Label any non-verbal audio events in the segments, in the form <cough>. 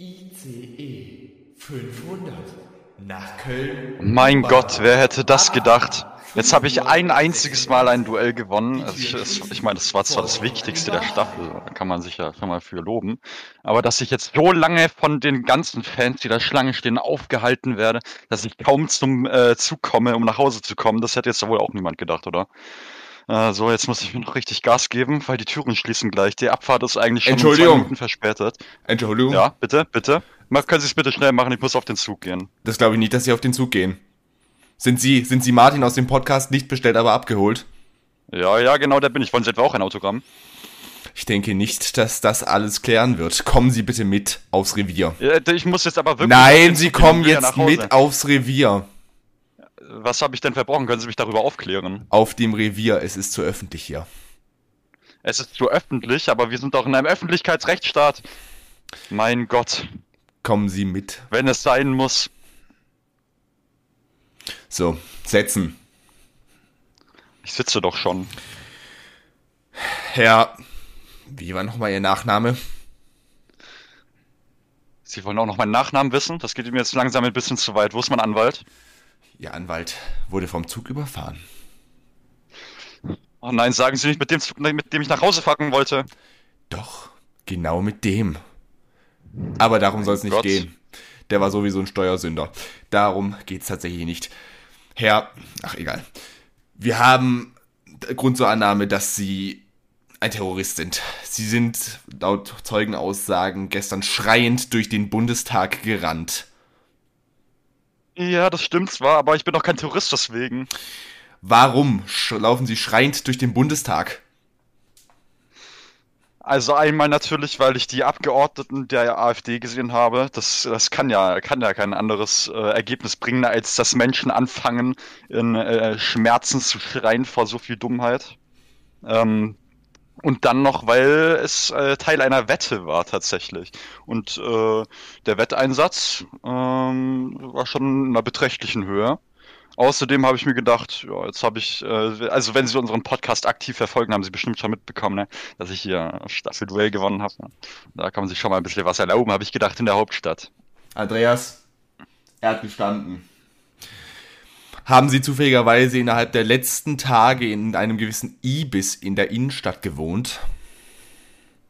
ICE 500 nach Köln. Mein Gott, wer hätte das gedacht? Jetzt habe ich ein einziges Mal ein Duell gewonnen. Also ich, ich meine, das war zwar das Wichtigste der Staffel, da kann man sich ja schon mal für loben. Aber dass ich jetzt so lange von den ganzen Fans, die da Schlange stehen, aufgehalten werde, dass ich kaum zum äh, Zug komme, um nach Hause zu kommen, das hätte jetzt wohl auch niemand gedacht, oder? Äh, so, jetzt muss ich mir noch richtig Gas geben, weil die Türen schließen gleich. Die Abfahrt ist eigentlich schon um zwei Entschuldigung. Minuten verspätet. Entschuldigung. Ja, bitte, bitte. Mal, können Sie es bitte schnell machen? Ich muss auf den Zug gehen. Das glaube ich nicht, dass Sie auf den Zug gehen. Sind Sie, sind Sie Martin aus dem Podcast nicht bestellt, aber abgeholt? Ja, ja, genau, da bin ich. Wollen Sie etwa auch ein Autogramm? Ich denke nicht, dass das alles klären wird. Kommen Sie bitte mit aufs Revier. Ja, Ich muss jetzt aber wirklich. Nein, Sie kommen jetzt mit aufs Revier. Was habe ich denn verbrochen? Können Sie mich darüber aufklären? Auf dem Revier, es ist zu öffentlich hier. Es ist zu öffentlich, aber wir sind doch in einem Öffentlichkeitsrechtsstaat. Mein Gott, Kommen Sie mit. wenn es sein muss. So, setzen. Ich sitze doch schon. Herr, wie war nochmal Ihr Nachname? Sie wollen auch noch meinen Nachnamen wissen? Das geht mir jetzt langsam ein bisschen zu weit. Wo ist mein Anwalt? Ihr Anwalt wurde vom Zug überfahren. Oh nein, sagen Sie nicht mit dem, Zug, mit dem ich nach Hause fahren wollte. Doch, genau mit dem. Aber darum soll es nicht Gott. gehen. Der war sowieso ein Steuersünder. Darum geht's tatsächlich nicht. Herr, ach egal. Wir haben Grund zur Annahme, dass Sie ein Terrorist sind. Sie sind laut Zeugenaussagen gestern schreiend durch den Bundestag gerannt. Ja, das stimmt zwar, aber ich bin doch kein Tourist deswegen. Warum laufen Sie schreiend durch den Bundestag? Also einmal natürlich, weil ich die Abgeordneten der AfD gesehen habe. Das, das kann ja, kann ja kein anderes äh, Ergebnis bringen, als dass Menschen anfangen, in äh, Schmerzen zu schreien vor so viel Dummheit. Ähm, und dann noch, weil es äh, Teil einer Wette war tatsächlich. Und äh, der Wetteinsatz ähm, war schon in einer beträchtlichen Höhe. Außerdem habe ich mir gedacht, ja, jetzt habe ich, äh, also wenn Sie unseren Podcast aktiv verfolgen, haben Sie bestimmt schon mitbekommen, ne, dass ich hier Staffelduell gewonnen habe. Ne? Da kann man sich schon mal ein bisschen was erlauben, habe ich gedacht, in der Hauptstadt. Andreas, er hat gestanden. Haben Sie zufälligerweise innerhalb der letzten Tage in einem gewissen Ibis in der Innenstadt gewohnt?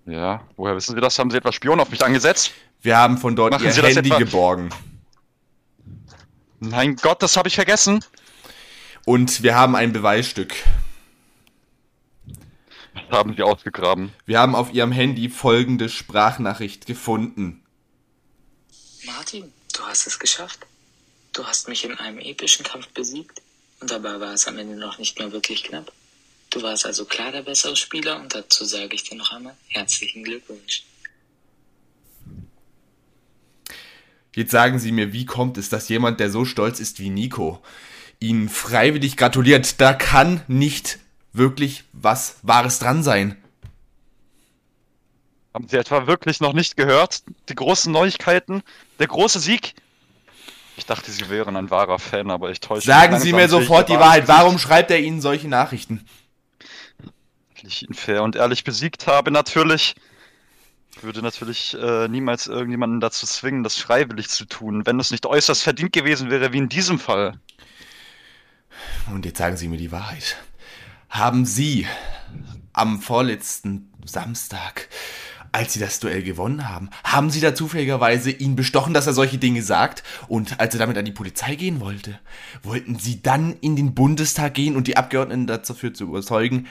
Ja, woher wissen Sie das? Haben Sie etwas Spion auf mich angesetzt? Wir haben von dort Machen Ihr Sie Handy geborgen. Mein Gott, das habe ich vergessen. Und wir haben ein Beweisstück. Das haben Sie ausgegraben. Wir haben auf Ihrem Handy folgende Sprachnachricht gefunden. Martin, du hast es geschafft. Du hast mich in einem epischen Kampf besiegt. Und dabei war es am Ende noch nicht mehr wirklich knapp. Du warst also klar der bessere Spieler und dazu sage ich dir noch einmal herzlichen Glückwunsch. Jetzt sagen Sie mir, wie kommt es, dass jemand, der so stolz ist wie Nico, Ihnen freiwillig gratuliert? Da kann nicht wirklich was Wahres dran sein. Haben Sie etwa wirklich noch nicht gehört? Die großen Neuigkeiten? Der große Sieg? Ich dachte, Sie wären ein wahrer Fan, aber ich täusche mich Sagen Sie langsam, mir sofort die Wahrheit. Warum schreibt er Ihnen solche Nachrichten? ich ihn fair und ehrlich besiegt habe, natürlich. Ich würde natürlich äh, niemals irgendjemanden dazu zwingen, das freiwillig zu tun, wenn es nicht äußerst verdient gewesen wäre, wie in diesem Fall. Und jetzt sagen Sie mir die Wahrheit. Haben Sie am vorletzten Samstag, als Sie das Duell gewonnen haben, haben Sie da zufälligerweise ihn bestochen, dass er solche Dinge sagt? Und als er damit an die Polizei gehen wollte, wollten Sie dann in den Bundestag gehen und die Abgeordneten dafür zu überzeugen,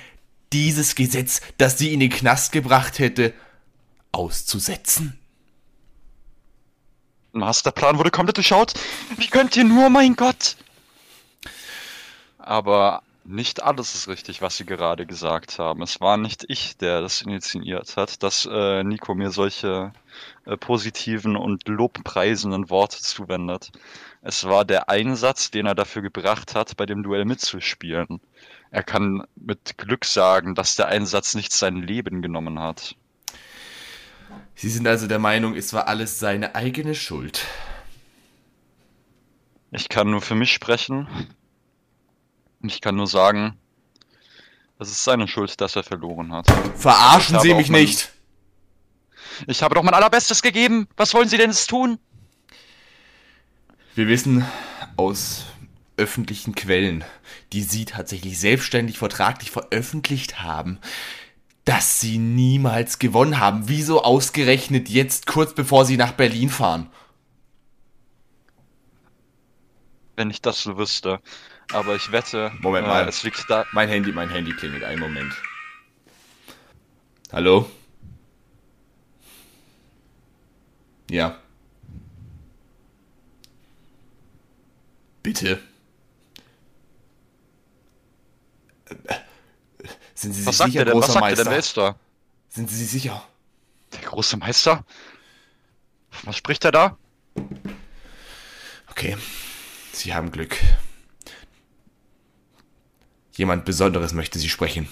dieses Gesetz, das Sie in den Knast gebracht hätte, auszusetzen? Masterplan wurde komplett durchschaut. Wie könnt ihr nur, mein Gott? Aber nicht alles ist richtig, was Sie gerade gesagt haben. Es war nicht ich, der das initiiert hat, dass äh, Nico mir solche äh, positiven und lobpreisenden Worte zuwendet. Es war der Einsatz, den er dafür gebracht hat, bei dem Duell mitzuspielen. Er kann mit Glück sagen, dass der Einsatz nicht sein Leben genommen hat. Sie sind also der Meinung, es war alles seine eigene Schuld. Ich kann nur für mich sprechen. Und Ich kann nur sagen, es ist seine Schuld, dass er verloren hat. Verarschen Sie mich mein- nicht! Ich habe doch mein allerbestes gegeben. Was wollen Sie denn jetzt tun? Wir wissen aus öffentlichen Quellen, die Sie tatsächlich selbstständig vertraglich veröffentlicht haben, dass Sie niemals gewonnen haben. Wieso ausgerechnet jetzt kurz bevor Sie nach Berlin fahren? Wenn ich das so wüsste. Aber ich wette, Moment äh, mal. es liegt da. Mein Handy, mein Handy klingelt. Einen Moment. Hallo? Ja. Bitte. Äh, Sind Sie sich Was sagt sicher, der denn? Was sagt der? Meister? Da? Sind Sie sich sicher? Der große Meister? Was spricht er da? Okay. Sie haben Glück. Jemand Besonderes möchte Sie sprechen.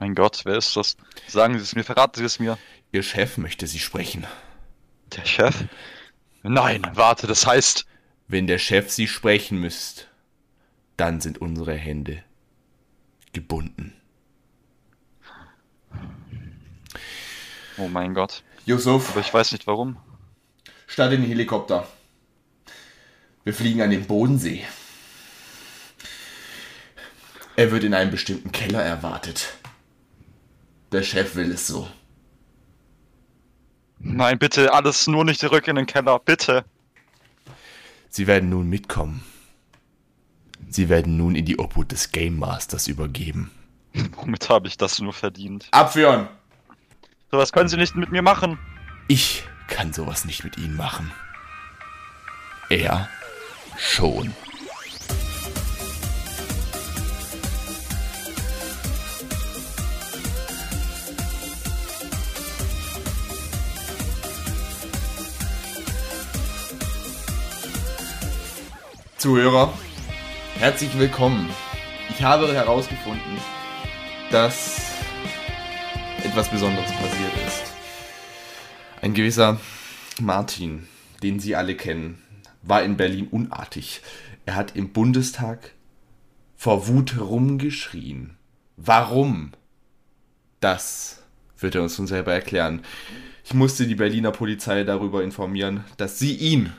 Mein Gott, wer ist das? Sagen Sie es mir, verraten Sie es mir. Ihr Chef möchte Sie sprechen. Der Chef? Nein, warte, das heißt. Wenn der Chef Sie sprechen müsst, dann sind unsere Hände gebunden. Oh mein Gott. Yusuf, Aber ich weiß nicht warum. start in den Helikopter. Wir fliegen an den Bodensee. Er wird in einem bestimmten Keller erwartet. Der Chef will es so. Nein, bitte, alles nur nicht zurück in den Keller, bitte. Sie werden nun mitkommen. Sie werden nun in die Obhut des Game Masters übergeben. Womit habe ich das nur verdient? Abführen! So was können Sie nicht mit mir machen. Ich kann sowas nicht mit Ihnen machen. Er schon. Zuhörer, herzlich willkommen. Ich habe herausgefunden, dass etwas Besonderes passiert ist. Ein gewisser Martin, den Sie alle kennen, war in Berlin unartig. Er hat im Bundestag vor Wut rumgeschrien. Warum? Das wird er uns nun selber erklären. Ich musste die Berliner Polizei darüber informieren, dass sie ihn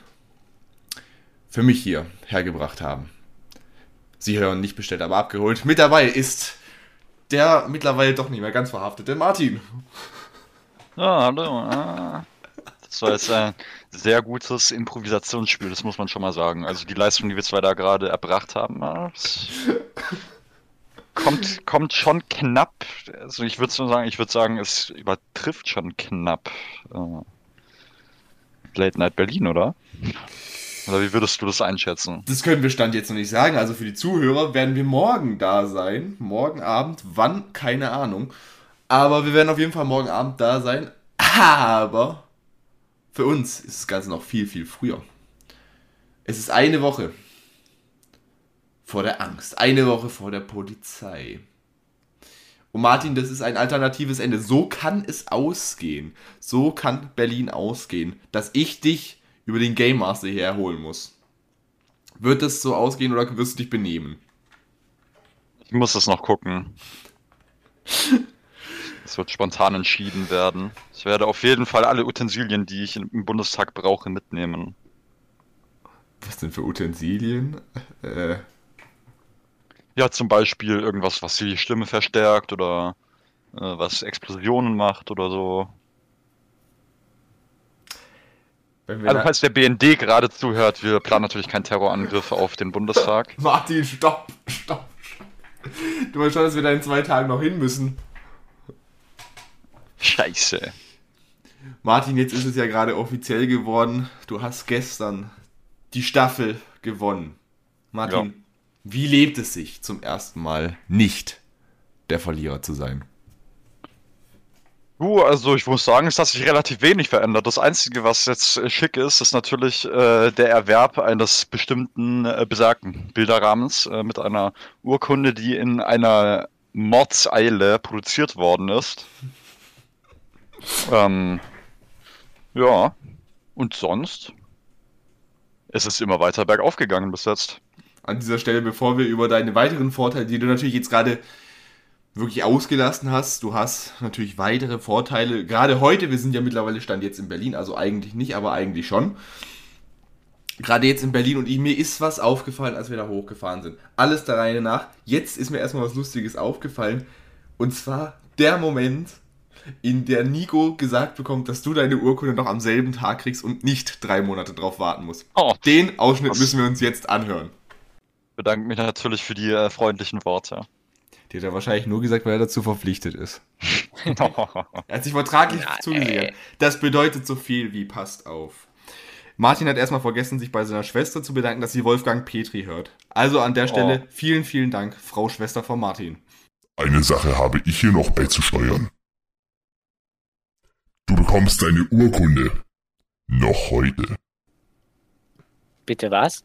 für mich hier hergebracht haben. Sie hören nicht bestellt, aber abgeholt. Mit dabei ist der mittlerweile doch nicht mehr ganz verhaftete Martin. Ja, hallo. ah. Das war jetzt ein sehr gutes Improvisationsspiel, das muss man schon mal sagen. Also die Leistung, die wir zwei da gerade erbracht haben, ah, kommt, kommt schon knapp. Also ich würde sagen, ich würde sagen, es übertrifft schon knapp äh, Late Night Berlin, oder? Oder wie würdest du das einschätzen? Das können wir Stand jetzt noch nicht sagen. Also für die Zuhörer werden wir morgen da sein. Morgen Abend. Wann? Keine Ahnung. Aber wir werden auf jeden Fall morgen Abend da sein. Aber für uns ist das Ganze noch viel, viel früher. Es ist eine Woche vor der Angst. Eine Woche vor der Polizei. Und Martin, das ist ein alternatives Ende. So kann es ausgehen. So kann Berlin ausgehen, dass ich dich über den Game Master hierher holen muss. Wird es so ausgehen oder wirst du dich benehmen? Ich muss das noch gucken. <laughs> Es wird spontan entschieden werden. Ich werde auf jeden Fall alle Utensilien, die ich im Bundestag brauche, mitnehmen. Was denn für Utensilien? <laughs> Äh, Ja, zum Beispiel irgendwas, was die Stimme verstärkt oder äh, was Explosionen macht oder so. wenn wir Also na- falls der BND gerade zuhört, wir planen natürlich keinen Terrorangriff auf den Bundestag. <laughs> Martin, stopp, stopp. Du weißt schon, dass wir da in zwei Tagen noch hin müssen. Scheiße. Martin, jetzt ist es ja gerade offiziell geworden. Du hast gestern die Staffel gewonnen. Martin, Ja. wie lebt es sich zum ersten Mal nicht der Verlierer zu sein? Du, also ich muss sagen, es hat sich relativ wenig verändert. Das Einzige, was jetzt äh, schick ist, ist natürlich äh, der Erwerb eines bestimmten äh, besagten Bilderrahmens äh, mit einer Urkunde, die in einer Mordseile produziert worden ist. Ähm, ja, und sonst ist es immer weiter bergauf gegangen bis jetzt. An dieser Stelle, bevor wir über deine weiteren Vorteile, die du natürlich jetzt gerade wirklich ausgelassen hast. Du hast natürlich weitere Vorteile. Gerade heute, wir sind ja mittlerweile Stand jetzt in Berlin, also eigentlich nicht, aber eigentlich schon. Gerade jetzt in Berlin und ich, mir ist was aufgefallen, als wir da hochgefahren sind. Alles der Reihe nach. Jetzt ist mir erstmal was Lustiges aufgefallen. Und zwar der Moment, in der Nico gesagt bekommt, dass du deine Urkunde noch am selben Tag kriegst und nicht drei Monate drauf warten musst. Oh, Den Ausschnitt müssen wir uns jetzt anhören. bedanke mich natürlich für die äh, freundlichen Worte. Die hat er wahrscheinlich nur gesagt, weil er dazu verpflichtet ist. <laughs> Er hat sich vertraglich zugesichert. Das bedeutet so viel wie passt auf. Martin hat erstmal vergessen, sich bei seiner Schwester zu bedanken, dass sie Wolfgang Petri hört. Also an der Stelle Oh. vielen, vielen Dank, Frau Schwester von Martin. Eine Sache habe ich hier noch beizusteuern. Du bekommst deine Urkunde. Noch heute. Bitte was?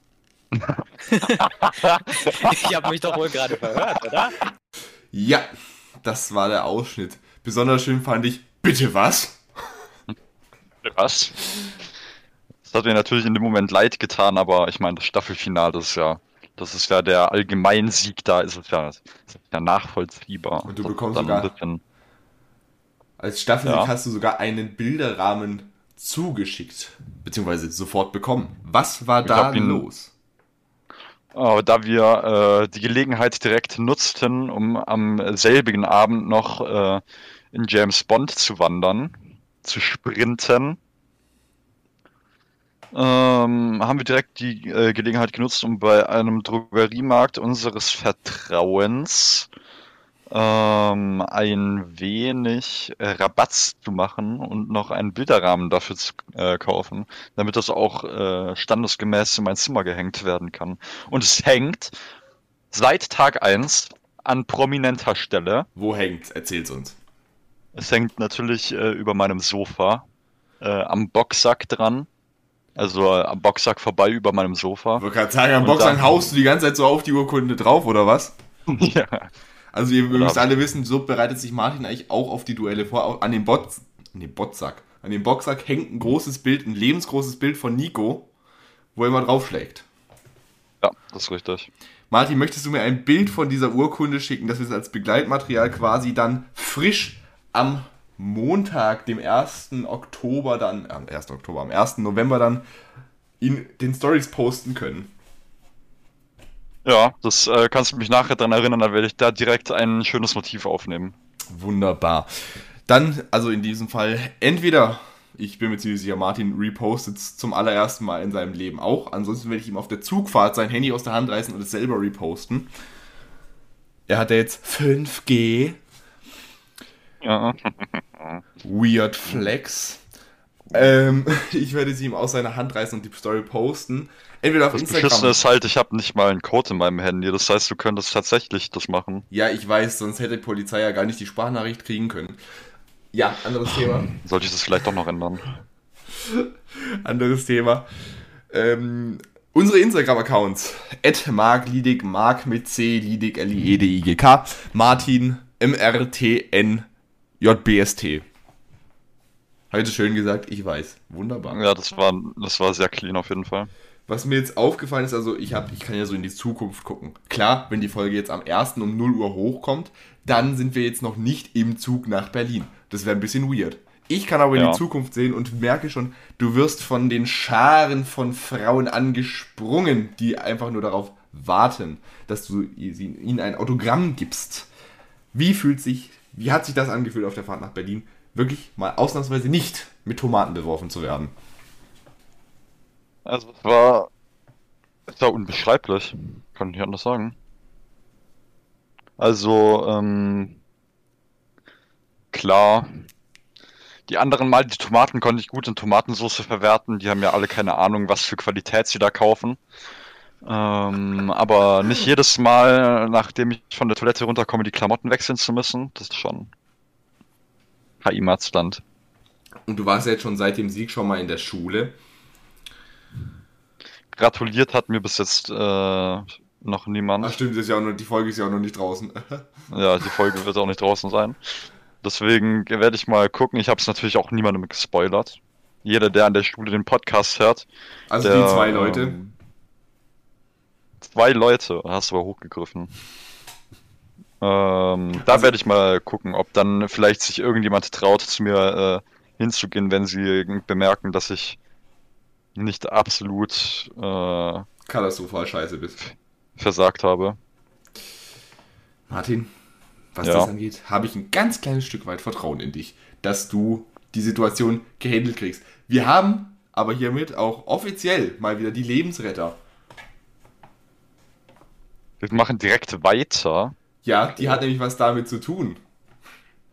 Ich habe mich doch wohl gerade verhört, oder? Ja, das war der Ausschnitt. Besonders schön fand ich, bitte was? Was? Das hat mir natürlich in dem Moment leid getan, aber ich meine, das Staffelfinale, das ist ja, das ist ja der Allgemeinsieg, da ist es ja, ist ja nachvollziehbar. Und du Das bekommst dann sogar- bisschen, Als Staffelsieg Ja. hast du sogar einen Bilderrahmen zugeschickt, beziehungsweise sofort bekommen. Was war Ich da los? Aber da wir äh, die Gelegenheit direkt nutzten, um am selbigen Abend noch äh, in James Bond zu wandern, zu sprinten, ähm, haben wir direkt die äh, Gelegenheit genutzt, um bei einem Drogeriemarkt unseres Vertrauens ähm, ein wenig äh, Rabatt zu machen und noch einen Bilderrahmen dafür zu äh, kaufen, damit das auch äh, standesgemäß in mein Zimmer gehängt werden kann. Und es hängt seit Tag 1 an prominenter Stelle. Wo hängt's? Erzähl's uns. Es hängt natürlich äh, über meinem Sofa, äh, am Boxsack dran. Also äh, am Boxsack vorbei über meinem Sofa. Ich wollte gerade sagen, am dann- haust du die ganze Zeit so auf die Urkunde drauf, oder was? <laughs> ja. Also ihr Oder müsst alle wissen, so bereitet sich Martin eigentlich auch auf die Duelle vor. An dem Bot, an dem Botsack. An dem Boxsack hängt ein großes Bild, ein lebensgroßes Bild von Nico, wo er immer draufschlägt. ja, das ist richtig. Martin, möchtest du mir ein Bild von dieser Urkunde schicken, dass wir es als Begleitmaterial quasi dann frisch am Montag, dem 1. Oktober dann, am 1. Oktober, am 1. November dann in den Stories posten können? Ja, das äh, kannst du mich nachher daran erinnern, dann werde ich da direkt ein schönes Motiv aufnehmen. Wunderbar. Dann, also in diesem Fall, entweder, ich bin mir ziemlich sicher, Martin repostet es zum allerersten Mal in seinem Leben auch. Ansonsten werde ich ihm auf der Zugfahrt sein Handy aus der Hand reißen und es selber reposten. Er hat ja jetzt 5G, Ja. Weird Flex. Ähm, <laughs> ich werde sie ihm aus seiner Hand reißen und die Story posten. Entweder auf Das Instagram. Beschissene ist halt, ich habe nicht mal einen Code in meinem Handy. Das heißt, du könntest tatsächlich das machen. Ja, ich weiß, sonst hätte die Polizei ja gar nicht die Sprachnachricht kriegen können. Ja, anderes Thema. <laughs> Sollte ich das vielleicht doch noch ändern? <laughs> anderes Thema. Ähm, unsere Instagram-Accounts. At Mark Liedig, Mark mit C, Liedig, L-I-E-D-I-G-K, Martin, M-R-T-N, J-B-S-T. Heute schön gesagt, ich weiß. Wunderbar. Ja, das war, das war sehr clean auf jeden Fall. Was mir jetzt aufgefallen ist, also ich, hab, ich kann ja so in die Zukunft gucken. Klar, wenn die Folge jetzt am 1. um 0 Uhr hochkommt, dann sind wir jetzt noch nicht im Zug nach Berlin. Das wäre ein bisschen weird. Ich kann aber in Ja. die Zukunft sehen und merke schon, du wirst von den Scharen von Frauen angesprungen, die einfach nur darauf warten, dass du ihnen ein Autogramm gibst. Wie fühlt sich, wie hat sich das angefühlt auf der Fahrt nach Berlin? Wirklich mal ausnahmsweise nicht mit Tomaten beworfen zu werden. Also es war, es war unbeschreiblich, kann ich anders sagen. Also, ähm, klar, die anderen Mal, die Tomaten konnte ich gut in Tomatensauce verwerten, die haben ja alle keine Ahnung, was für Qualität sie da kaufen. Ähm, aber nicht jedes Mal, nachdem ich von der Toilette runterkomme, die Klamotten wechseln zu müssen, das ist schon HI-Matzland. Und du warst ja jetzt schon seit dem Sieg schon mal in der Schule. Gratuliert hat mir bis jetzt äh, noch niemand. Ach stimmt, das ist ja auch noch, die Folge ist ja auch noch nicht draußen. <laughs> Ja, die Folge wird auch nicht draußen sein. Deswegen werde ich mal gucken. Ich habe es natürlich auch niemandem gespoilert. Jeder, der an der Schule den Podcast hört. Also der, die zwei Leute. ähm, zwei Leute, hast du aber hochgegriffen. Ähm, da Also- werde ich mal gucken, ob dann vielleicht sich irgendjemand traut, zu mir äh, hinzugehen, wenn sie bemerken, dass ich nicht absolut äh, Katastrophal scheiße bist. versagt habe. Martin, was Ja. das angeht, habe ich ein ganz kleines Stück weit Vertrauen in dich, dass du die Situation gehandelt kriegst. Wir haben aber hiermit auch offiziell mal wieder die Lebensretter. Wir machen direkt weiter. Ja, die hat nämlich was damit zu tun.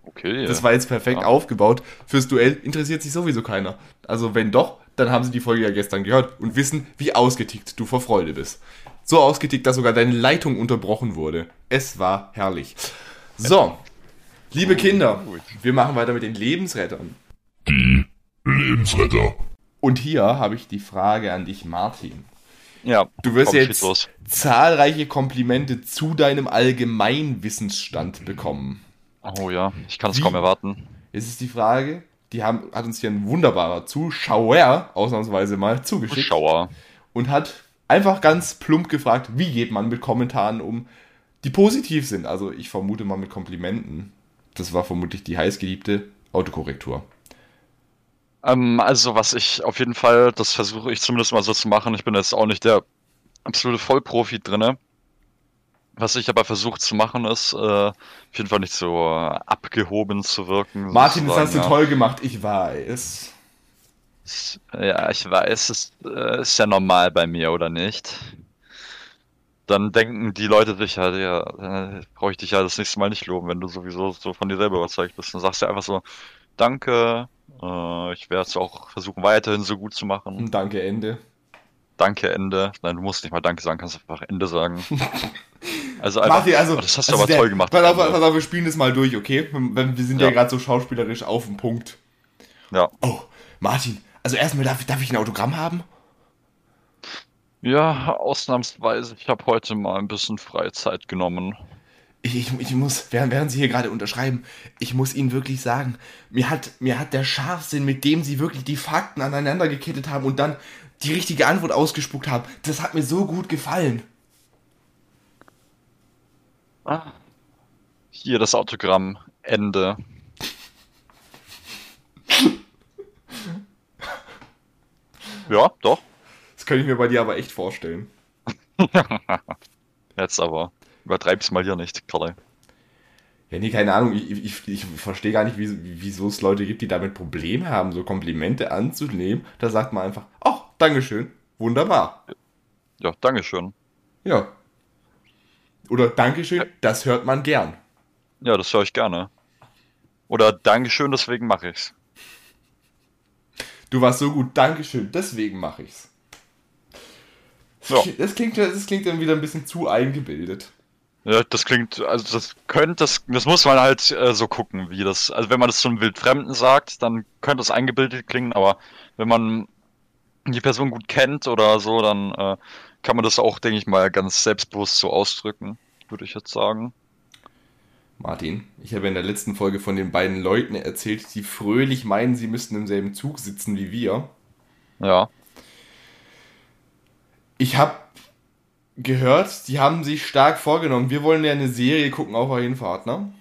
Okay. Das war jetzt perfekt Ja. aufgebaut. Fürs Duell interessiert sich sowieso keiner. Also wenn doch, dann haben sie die Folge ja gestern gehört und wissen, wie ausgetickt du vor Freude bist. So ausgetickt, dass sogar deine Leitung unterbrochen wurde. Es war herrlich. So, liebe Kinder, Gut. wir machen weiter mit den Lebensrettern. Die Lebensretter. Und hier habe ich die Frage an dich, Martin. Ja, Du wirst jetzt zahlreiche Komplimente zu deinem Allgemeinwissensstand bekommen. Oh ja, ich kann es kaum erwarten. Jetzt ist die Frage, die haben, hat uns hier ein wunderbarer Zuschauer ausnahmsweise mal zugeschickt Zuschauer. und hat einfach ganz plump gefragt, wie geht man mit Kommentaren um, die positiv sind. Also ich vermute mal mit Komplimenten. Das war vermutlich die heißgeliebte Autokorrektur. Ähm, also was ich auf jeden Fall, das versuche ich zumindest mal so zu machen. Ich bin jetzt auch nicht der absolute Vollprofi drinne. Was ich aber versuche zu machen, ist äh, auf jeden Fall nicht so äh, abgehoben zu wirken. Martin, das hast du ja. toll gemacht, ich weiß. Ja, ich weiß, es äh, ist ja normal bei mir, oder nicht? Dann denken die Leute sich halt, ja, äh, brauche ich dich ja das nächste Mal nicht loben, wenn du sowieso so von dir selber überzeugt bist. Dann sagst du einfach so, danke, äh, ich werde es auch versuchen, weiterhin so gut zu machen. Danke, Ende. Danke, Ende. Nein, du musst nicht mal Danke sagen, kannst einfach Ende sagen. <laughs> Also einfach, Martin, also, oh, das hast du also aber der- toll gemacht. Pass auf, pass auf, wir spielen das mal durch, okay? Wir wir sind ja, Ja. gerade so schauspielerisch auf dem Punkt. Ja. Oh, Martin, also erstmal darf, darf ich ein Autogramm haben? ja, ausnahmsweise, ich habe heute mal ein bisschen Freizeit genommen. Ich, ich, muss, während, während Sie hier gerade unterschreiben, ich muss Ihnen wirklich sagen, mir hat, mir hat der Scharfsinn, mit dem Sie wirklich die Fakten aneinander gekettet haben und dann die richtige Antwort ausgespuckt haben, das hat mir so gut gefallen. Ah. Hier das Autogramm. Ende. <laughs> Ja, doch. Das könnte ich mir bei dir aber echt vorstellen. <laughs> Jetzt aber. Übertreib's mal hier nicht, Karl. Ja, nee, keine Ahnung, ich, ich, ich verstehe gar nicht, wie, wieso es Leute gibt, die damit Probleme haben, so Komplimente anzunehmen. Da sagt man einfach, ach, Dankeschön, wunderbar. Ja, Dankeschön. Ja. Oder Dankeschön, das hört man gern. Ja, das höre ich gerne. Oder Dankeschön, deswegen mache ich's. Du warst so gut, Dankeschön, deswegen mache ich's. Ja. Das, klingt, das klingt dann wieder ein bisschen zu eingebildet. Ja, das klingt, also das könnte, das, das muss man halt äh, so gucken, wie das, also wenn man das zu einem Wildfremden sagt, dann könnte es eingebildet klingen, aber wenn man die Person gut kennt oder so, dann äh, kann man das auch, denke ich mal, ganz selbstbewusst so ausdrücken, würde ich jetzt sagen. Martin, ich habe in der letzten Folge von den beiden Leuten erzählt, die fröhlich meinen, sie müssten im selben Zug sitzen wie wir. Ja, Ich habe gehört, die haben sich stark vorgenommen. Wir wollen ja eine Serie gucken auf der Hinfahrt, ne?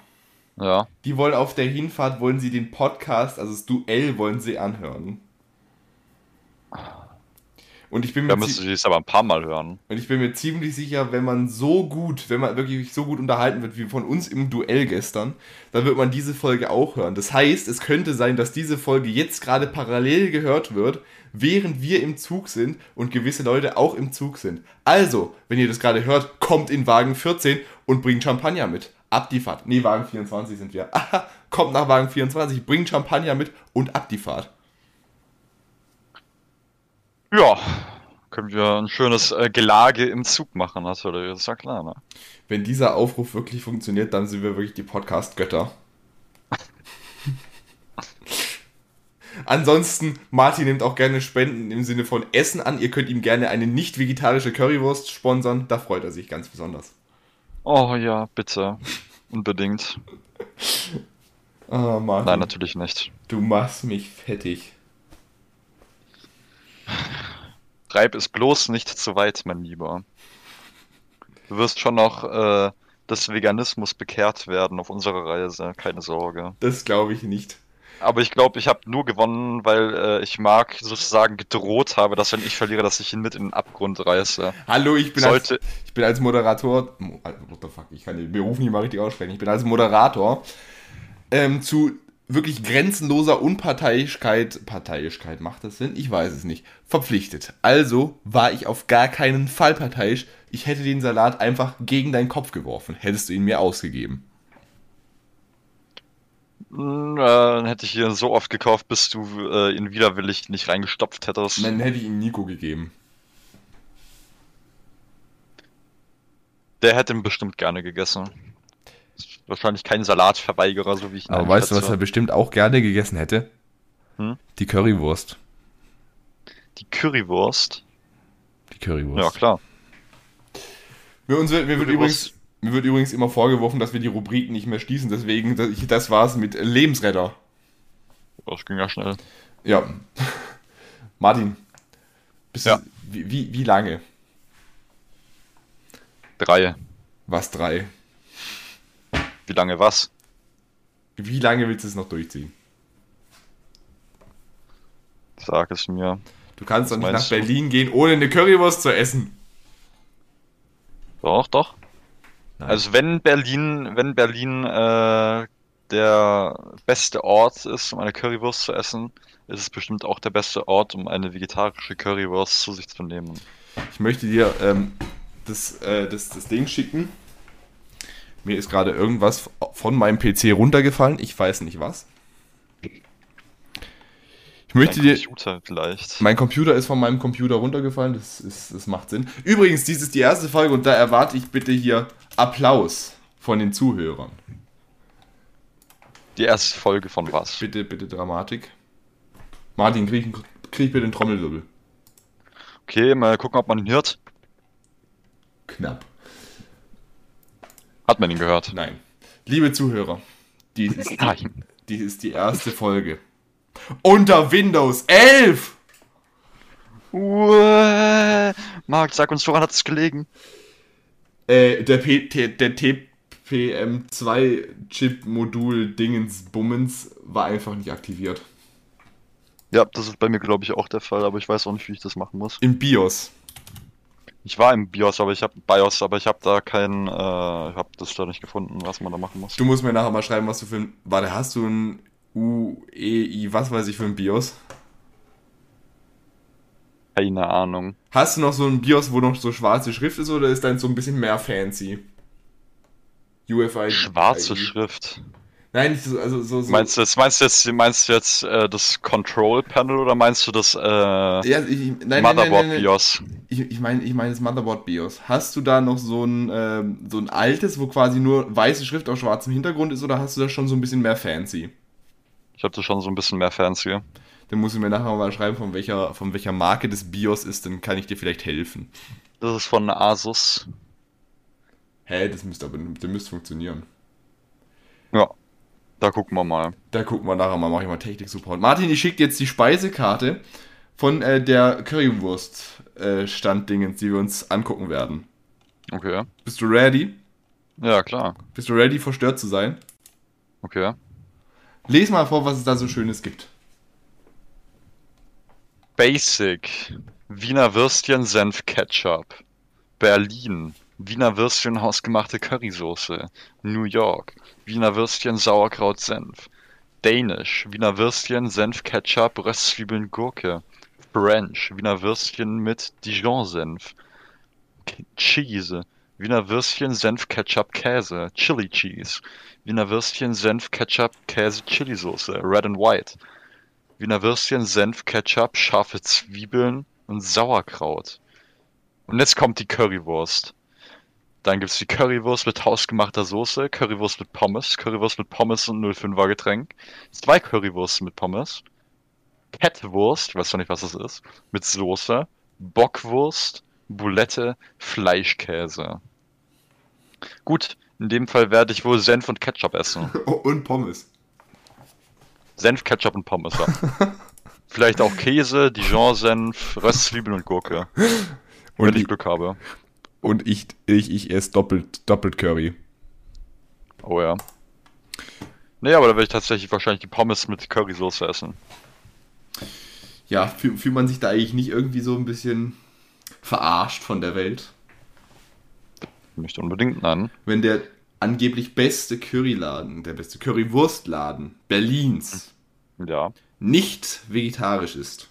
ja. Die wollen auf der Hinfahrt, wollen sie den Podcast, also das Duell wollen sie anhören. Und ich bin Da mir, müsste zie- ich es aber ein paar Mal hören. und ich bin mir ziemlich sicher, wenn man so gut, wenn man wirklich so gut unterhalten wird wie von uns im Duell gestern, dann wird man diese Folge auch hören. Das heißt, es könnte sein, dass diese Folge jetzt gerade parallel gehört wird, während wir im Zug sind und gewisse Leute auch im Zug sind. Also, wenn ihr das gerade hört, kommt in Wagen 14 und bringt Champagner mit. Ab die Fahrt. Nee, Wagen 24 sind wir. <laughs> Aha, kommt nach Wagen 24, bringt Champagner mit und ab die Fahrt. Ja, können wir ein schönes äh, Gelage im Zug machen, natürlich, das ist ja klar, ne? Wenn dieser Aufruf wirklich funktioniert, dann sind wir wirklich die Podcast-Götter. Ansonsten, Martin nimmt auch gerne Spenden im Sinne von Essen an. Ihr könnt ihm gerne eine nicht vegetarische Currywurst sponsern. Da freut er sich ganz besonders. Oh ja, bitte. Unbedingt. Ah, Martin, Nein, natürlich nicht. du machst mich fettig. Treib es bloß nicht zu weit, mein Lieber. Du wirst schon noch äh, des Veganismus bekehrt werden auf unserer Reise, keine Sorge. Das glaube ich nicht. Aber ich glaube, ich habe nur gewonnen, weil äh, ich Marc sozusagen gedroht habe, dass wenn ich verliere, dass ich ihn mit in den Abgrund reiße. Hallo, ich bin, als, Sollte, ich bin als Moderator. Mo- What the fuck, ich kann den Beruf nicht mal richtig aussprechen. Ich bin als Moderator ähm, zu wirklich grenzenloser Unparteiischkeit. Parteiischkeit macht das Sinn? Ich weiß es nicht. Verpflichtet. Also war ich auf gar keinen Fall parteiisch. Ich hätte den Salat einfach gegen deinen Kopf geworfen. Hättest du ihn mir ausgegeben. äh, dann hätte ich ihn so oft gekauft, bis du äh, ihn widerwillig nicht reingestopft hättest. Dann hätte ich ihn Nico gegeben. Der hätte ihn bestimmt gerne gegessen. Wahrscheinlich kein Salatverweigerer, so wie ich ihn Aber weißt du, was er bestimmt auch gerne gegessen hätte? Hm? Die Currywurst. Die Currywurst. Die Currywurst. Ja, klar. Mir, uns wird, mir, wird übrigens, mir wird übrigens immer vorgeworfen, dass wir die Rubrik nicht mehr schließen. Deswegen, das, ich- das war's mit Lebensretter. Das ging ja schnell. Ja. <laughs> Martin. Bist Ja. du, wie, wie, wie lange? Drei. Was drei? Wie lange was? Wie lange willst du es noch durchziehen? Sag es mir. Du kannst doch nicht nach du? Berlin gehen, ohne eine Currywurst zu essen. Doch, doch. Nein. Also wenn Berlin, wenn Berlin äh, der beste Ort ist, um eine Currywurst zu essen, ist es bestimmt auch der beste Ort, um eine vegetarische Currywurst zu sich zu nehmen. Ich möchte dir ähm, das, äh, das, das Ding schicken. Mir ist gerade irgendwas von meinem PC runtergefallen. Ich weiß nicht was. Ich möchte dir. Mein Computer ist von meinem Computer runtergefallen, das, ist, das macht Sinn. Übrigens, dies ist die erste Folge und da erwarte ich bitte hier Applaus von den Zuhörern. Die erste Folge von was? Bitte, bitte Dramatik. Martin, krieg, krieg bitte den Trommelwirbel. Okay, mal gucken, ob man ihn hört. Knapp. Hat man ihn gehört? Nein. Liebe Zuhörer, dies <laughs> ist, Nein. dies ist die erste Folge. Unter Windows 11! Uäh. Marc, sag uns, woran hat es gelegen? Äh, der, P der TPM2-Chip-Modul-Dingens-Bummens war einfach nicht aktiviert. Ja, das ist bei mir, glaube ich, auch der Fall, aber ich weiß auch nicht, wie ich das machen muss. Im BIOS. Ich war im BIOS, aber ich habe BIOS, aber ich habe da kein, äh, ich habe das da nicht gefunden, was man da machen muss. Du musst mir nachher mal schreiben, was du für ein. Warte, hast du ein UEI, was weiß ich für ein BIOS? Keine Ahnung. Hast du noch so ein BIOS, wo noch so schwarze Schrift ist, oder ist dein so ein bisschen mehr fancy? UFI. Schwarze. Schrift. Nein, nicht so, also so. so Meinst du jetzt, meinst du jetzt, meinst du jetzt äh, das Control Panel oder meinst du das äh, ja, ich, nein, nein, nein, Motherboard nein, nein. BIOS? Ich, ich meine ich mein das Motherboard BIOS. Hast du da noch so ein, ähm, so ein altes, wo quasi nur weiße Schrift auf schwarzem Hintergrund ist, oder hast du das schon so ein bisschen mehr fancy? Ich habe das schon so ein bisschen mehr fancy. Dann musst du mir nachher mal schreiben, von welcher, von welcher Marke das BIOS ist, dann kann ich dir vielleicht helfen. Das ist von Asus. Hä, das müsste aber das müsste funktionieren. Ja, da gucken wir mal. Da gucken wir nachher mal, mache ich mal Technik-Support. Martin, ich schicke jetzt die Speisekarte von äh, der Currywurst-Standdingens, die wir uns angucken werden. Okay. Bist du ready? Ja, klar. Bist du ready, verstört zu sein? Okay. Lies mal vor, was es da so Schönes gibt. Basic. Wiener Würstchen, Senf, Ketchup. Berlin. Wiener Würstchen, hausgemachte Currysoße. New York. Wiener Würstchen, Sauerkraut, Senf. Danish. Wiener Würstchen, Senf, Ketchup, Röstzwiebeln, Gurke. French. Wiener Würstchen mit Dijon-Senf. K- Cheese. Wiener Würstchen, Senf, Ketchup, Käse. Chili Cheese. Wiener Würstchen, Senf, Ketchup, Käse, Chili-Soße. Red and White. Wiener Würstchen, Senf, Ketchup, scharfe Zwiebeln und Sauerkraut. Und jetzt kommt die Currywurst. Dann gibt's die Currywurst mit hausgemachter Soße, Currywurst mit Pommes, Currywurst mit Pommes und 05er Getränk, zwei Currywursten mit Pommes, Kettwurst, ich weiß zwar nicht, was das ist, mit Soße, Bockwurst, Boulette, Fleischkäse. Gut, in dem Fall werde ich wohl Senf und Ketchup essen. <laughs> Oh, und Pommes. Senf, Ketchup und Pommes, ja. <laughs> Vielleicht auch Käse, Dijon-Senf, Röstzwiebeln und Gurke. Wenn Und ich ich, Glück habe. Und ich, ich, ich esse doppelt, doppelt Curry. Oh ja. Nee, aber da werde ich tatsächlich wahrscheinlich die Pommes mit Currysoße essen. Ja, fühl- fühlt man sich da eigentlich nicht irgendwie so ein bisschen verarscht von der Welt? Nicht unbedingt, nein. Wenn der angeblich beste Curryladen, der beste Currywurstladen Berlins Ja. nicht vegetarisch ist.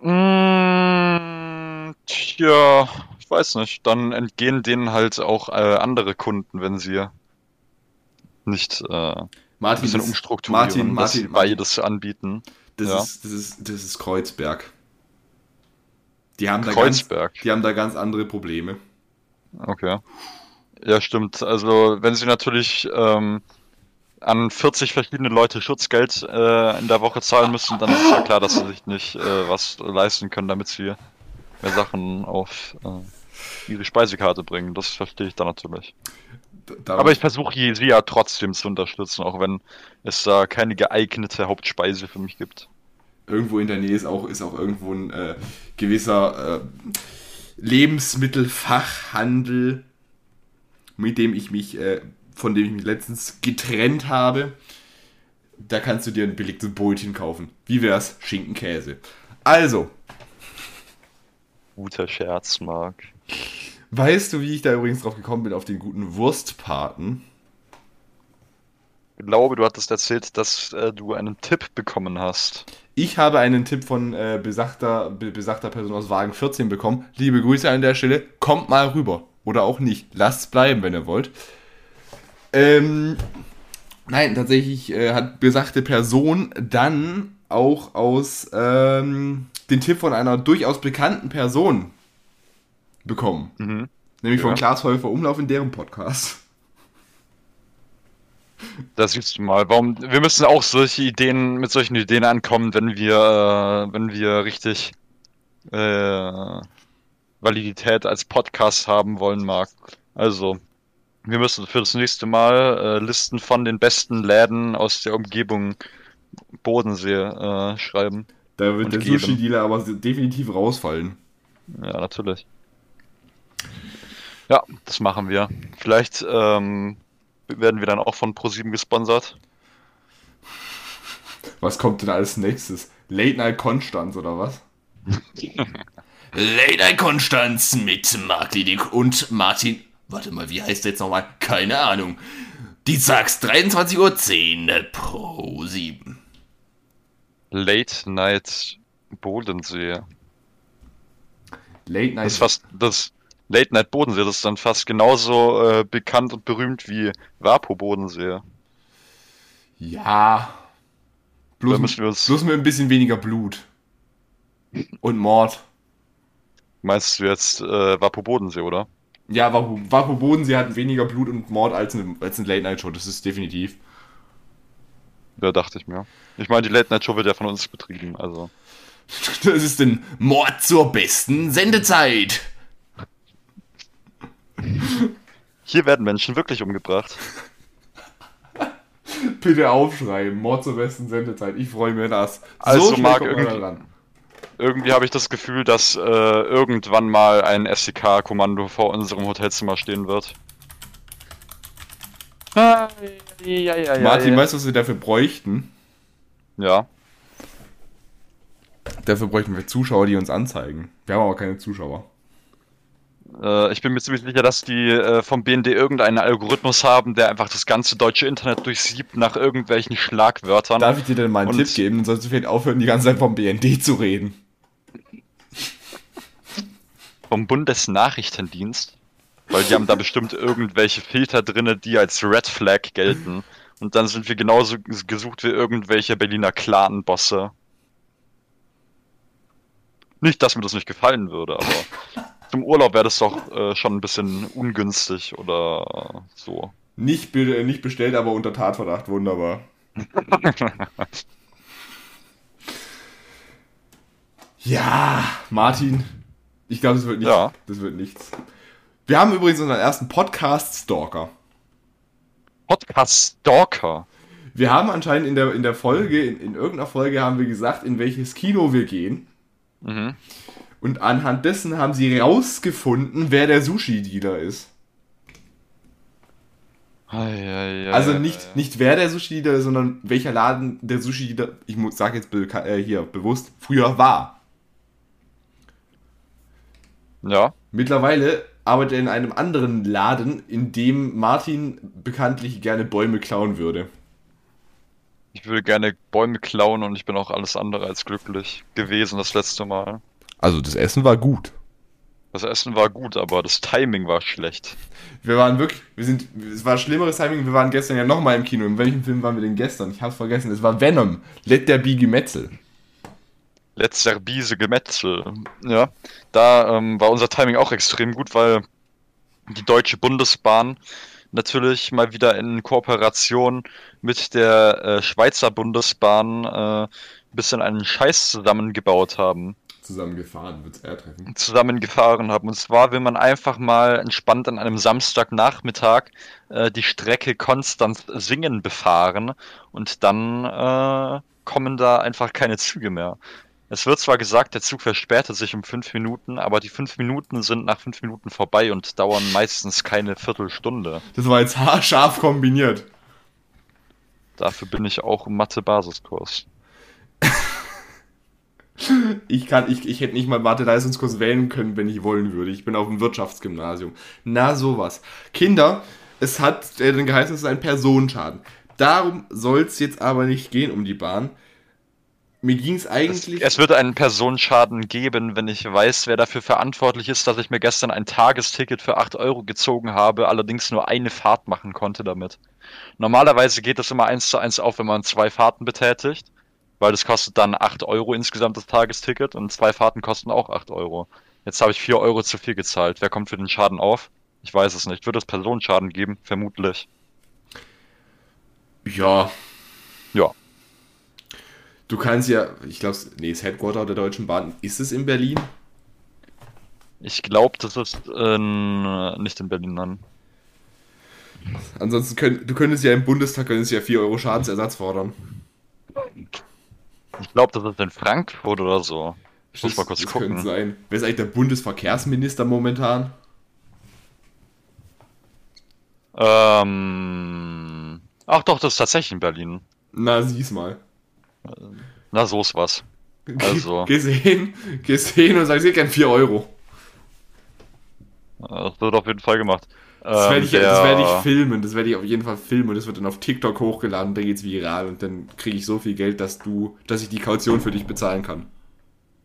Mm, tja, ich weiß nicht. Dann entgehen denen halt auch äh, andere Kunden, wenn sie nicht äh, ein Martin, bisschen das- umstrukturieren, Martin, dass sie Martin, Martin, beides anbieten. das, ja. ist, das, ist, das ist Kreuzberg. Die haben, da ganz, Kreuzberg. die haben da ganz andere Probleme. Okay. Ja, stimmt. Also, wenn sie natürlich ähm, an 40 verschiedene Leute Schutzgeld äh, in der Woche zahlen müssen, dann ist ja klar, dass sie sich nicht äh, was leisten können, damit sie mehr Sachen auf äh, ihre Speisekarte bringen. Das verstehe ich dann natürlich. Darum- Aber ich versuche sie ja trotzdem zu unterstützen, auch wenn es da keine geeignete Hauptspeise für mich gibt. irgendwo in der Nähe ist auch, ist auch irgendwo ein äh, gewisser äh, Lebensmittelfachhandel, mit dem ich mich, äh, von dem ich mich letztens getrennt habe. Da kannst du dir ein belegtes Brötchen kaufen. Wie wär's? Schinkenkäse. Also, Guter Scherz, Marc. weißt du, wie ich da übrigens drauf gekommen bin, auf den guten Wurstpaten? Ich glaube, du hattest erzählt, dass äh, du einen Tipp bekommen hast. Ich habe einen Tipp von äh, besagter, be besagter Person aus Wagen 14 bekommen. Liebe Grüße an der Stelle. Kommt mal rüber. Oder auch nicht. Lasst bleiben, wenn ihr wollt. Ähm, nein, tatsächlich äh, hat besagte Person dann auch aus ähm, den Tipp von einer durchaus bekannten Person bekommen. Mhm. Nämlich von Ja. Klaas Häufer Umlauf in deren Podcast. Da siehst du mal, warum wir müssen auch solche Ideen mit solchen Ideen ankommen, wenn wir äh, wenn wir richtig äh, Validität als Podcast haben wollen, Marc. Also wir müssen für das nächste Mal äh, Listen von den besten Läden aus der Umgebung Bodensee äh, schreiben. Da wird der. Sushi-Dealer aber definitiv rausfallen. Ja, natürlich. Ja, das machen wir. Vielleicht ähm, werden wir dann auch von ProSieben gesponsert. Was kommt denn als nächstes? Late Night Konstanz oder was? <laughs> Late Night Konstanz mit Mark Liedig und Martin. Warte mal, wie heißt der jetzt nochmal? Keine Ahnung. Dienstags 23.10 Uhr pro 7. Late Night Bodensee. Late Night. Das ist fast das Late Night Bodensee, das ist dann fast genauso äh, bekannt und berühmt wie Vapo Bodensee. ja. Bloß, Da müssen wir uns- bloß mit ein bisschen weniger Blut. Und Mord. Meinst du jetzt äh, Vapo Bodensee, oder? Ja, Vapo, Vapo Bodensee hat weniger Blut und Mord als eine, als eine Late Night Show. Das ist definitiv. Ja, dachte ich mir. Ich meine, die Late Night Show wird ja von uns betrieben, also. <laughs> Das ist ein Mord zur besten Sendezeit. Hier werden Menschen wirklich umgebracht. <laughs> Bitte aufschreiben. Mord zur besten Sendezeit. Ich freue mich das. Also, man da irgendwie- ran. Irgendwie habe ich das Gefühl, dass äh, irgendwann mal ein SEK-Kommando vor unserem Hotelzimmer stehen wird. Ah, ja, ja, Martin, weißt du, was wir dafür bräuchten? Ja. Dafür bräuchten wir Zuschauer, die uns anzeigen. Wir haben aber keine Zuschauer. Äh, ich bin mir ziemlich sicher, dass die äh, vom BND irgendeinen Algorithmus haben, der einfach das ganze deutsche Internet durchsiebt nach irgendwelchen Schlagwörtern. Darf ich dir denn mal einen Und- Tipp geben? Dann sollst du vielleicht aufhören, die ganze Zeit vom BND zu reden. vom Bundesnachrichtendienst, weil die haben da bestimmt irgendwelche Filter drinne, die als Red Flag gelten. Und dann sind wir genauso gesucht wie irgendwelche Berliner Clan-Bosse. Nicht, dass mir das nicht gefallen würde, aber <laughs> zum Urlaub wäre das doch äh, schon ein bisschen ungünstig oder so. Nicht, nicht bestellt, aber unter Tatverdacht. Wunderbar. <laughs> ja, Martin. Ich glaube, das wird nichts. Ja. Das wird nichts. Wir haben übrigens unseren ersten Podcast-Stalker. Podcast Stalker. Wir haben anscheinend in der, in der Folge, in, in irgendeiner Folge haben wir gesagt, in welches Kino wir gehen. Mhm. Und anhand dessen haben sie rausgefunden, wer der Sushi-Dealer ist. Also nicht, nicht wer der Sushi-Dealer ist, sondern welcher Laden der Sushi-Dealer, ich mu- sag jetzt be äh, hier bewusst, früher war. Ja. Mittlerweile arbeitet er in einem anderen Laden, in dem Martin bekanntlich gerne Bäume klauen würde. Ich würde gerne Bäume klauen und ich bin auch alles andere als glücklich gewesen das letzte Mal. Also das Essen war gut. Das Essen war gut, aber das Timing war schlecht. Wir waren wirklich, wir sind, es war schlimmeres Timing, wir waren gestern ja nochmal im Kino. In welchem Film waren wir denn gestern? Ich hab's vergessen. Es war Venom. Let der Be Gemetzel. Letzter Biese Gemetzel. Ja, da ähm, war unser Timing auch extrem gut, weil die Deutsche Bundesbahn natürlich mal wieder in Kooperation mit der äh, Schweizer Bundesbahn äh, ein bisschen einen Scheiß zusammengebaut haben. Zusammengefahren wird's eher treffen. zusammengefahren haben. Und zwar will man einfach mal entspannt an einem Samstagnachmittag äh, die Strecke Konstanz-Singen befahren und dann äh, kommen da einfach keine Züge mehr. Es wird zwar gesagt, der Zug verspätet sich um fünf Minuten, aber die fünf Minuten sind nach fünf Minuten vorbei und dauern meistens keine Viertelstunde. Das war jetzt <laughs> haarscharf kombiniert. Dafür bin ich auch im Mathe-Basiskurs. <laughs> Ich kann, ich, ich hätte nicht mal Mathe-Leistungskurs wählen können, wenn ich wollen würde. Ich bin auf dem Wirtschaftsgymnasium. Na, sowas. Kinder, es hat äh, dann geheißen, es ist ein Personenschaden. Darum soll es jetzt aber nicht gehen um die Bahn. Mir ging es eigentlich. es würde einen Personenschaden geben, wenn ich weiß, wer dafür verantwortlich ist, dass ich mir gestern ein Tagesticket für 8 Euro gezogen habe, allerdings nur eine Fahrt machen konnte damit. Normalerweise geht das immer eins zu eins auf, wenn man zwei Fahrten betätigt, weil das kostet dann 8 Euro insgesamt das Tagesticket und zwei Fahrten kosten auch 8 Euro. Jetzt habe ich 4 Euro zu viel gezahlt. Wer kommt für den Schaden auf? Ich weiß es nicht. Wird es Personenschaden geben? Vermutlich. Ja. Du kannst ja, ich glaube, nee, das Headquarter der Deutschen Bahn, ist es in Berlin? Ich glaube, das ist in, nicht in Berlin, nein. Ansonsten könnt, du könntest ja im Bundestag könntest ja 4 Euro Schadensersatz fordern. Ich glaube, das ist in Frankfurt oder so. Ich muss mal kurz das könnte gucken. sein. Wer ist eigentlich der Bundesverkehrsminister momentan? Ähm. Ach doch, das ist tatsächlich in Berlin. Na, sieh's mal. Na, so ist was. Also. gesehen, gesehen und sagst, ich gern 4 Euro. Das wird auf jeden Fall gemacht. Das Ähm, werde ich, der- das ich filmen, das werde ich auf jeden Fall filmen und das wird dann auf TikTok hochgeladen, dann geht's viral und dann kriege ich so viel Geld, dass du, dass ich die Kaution für dich bezahlen kann.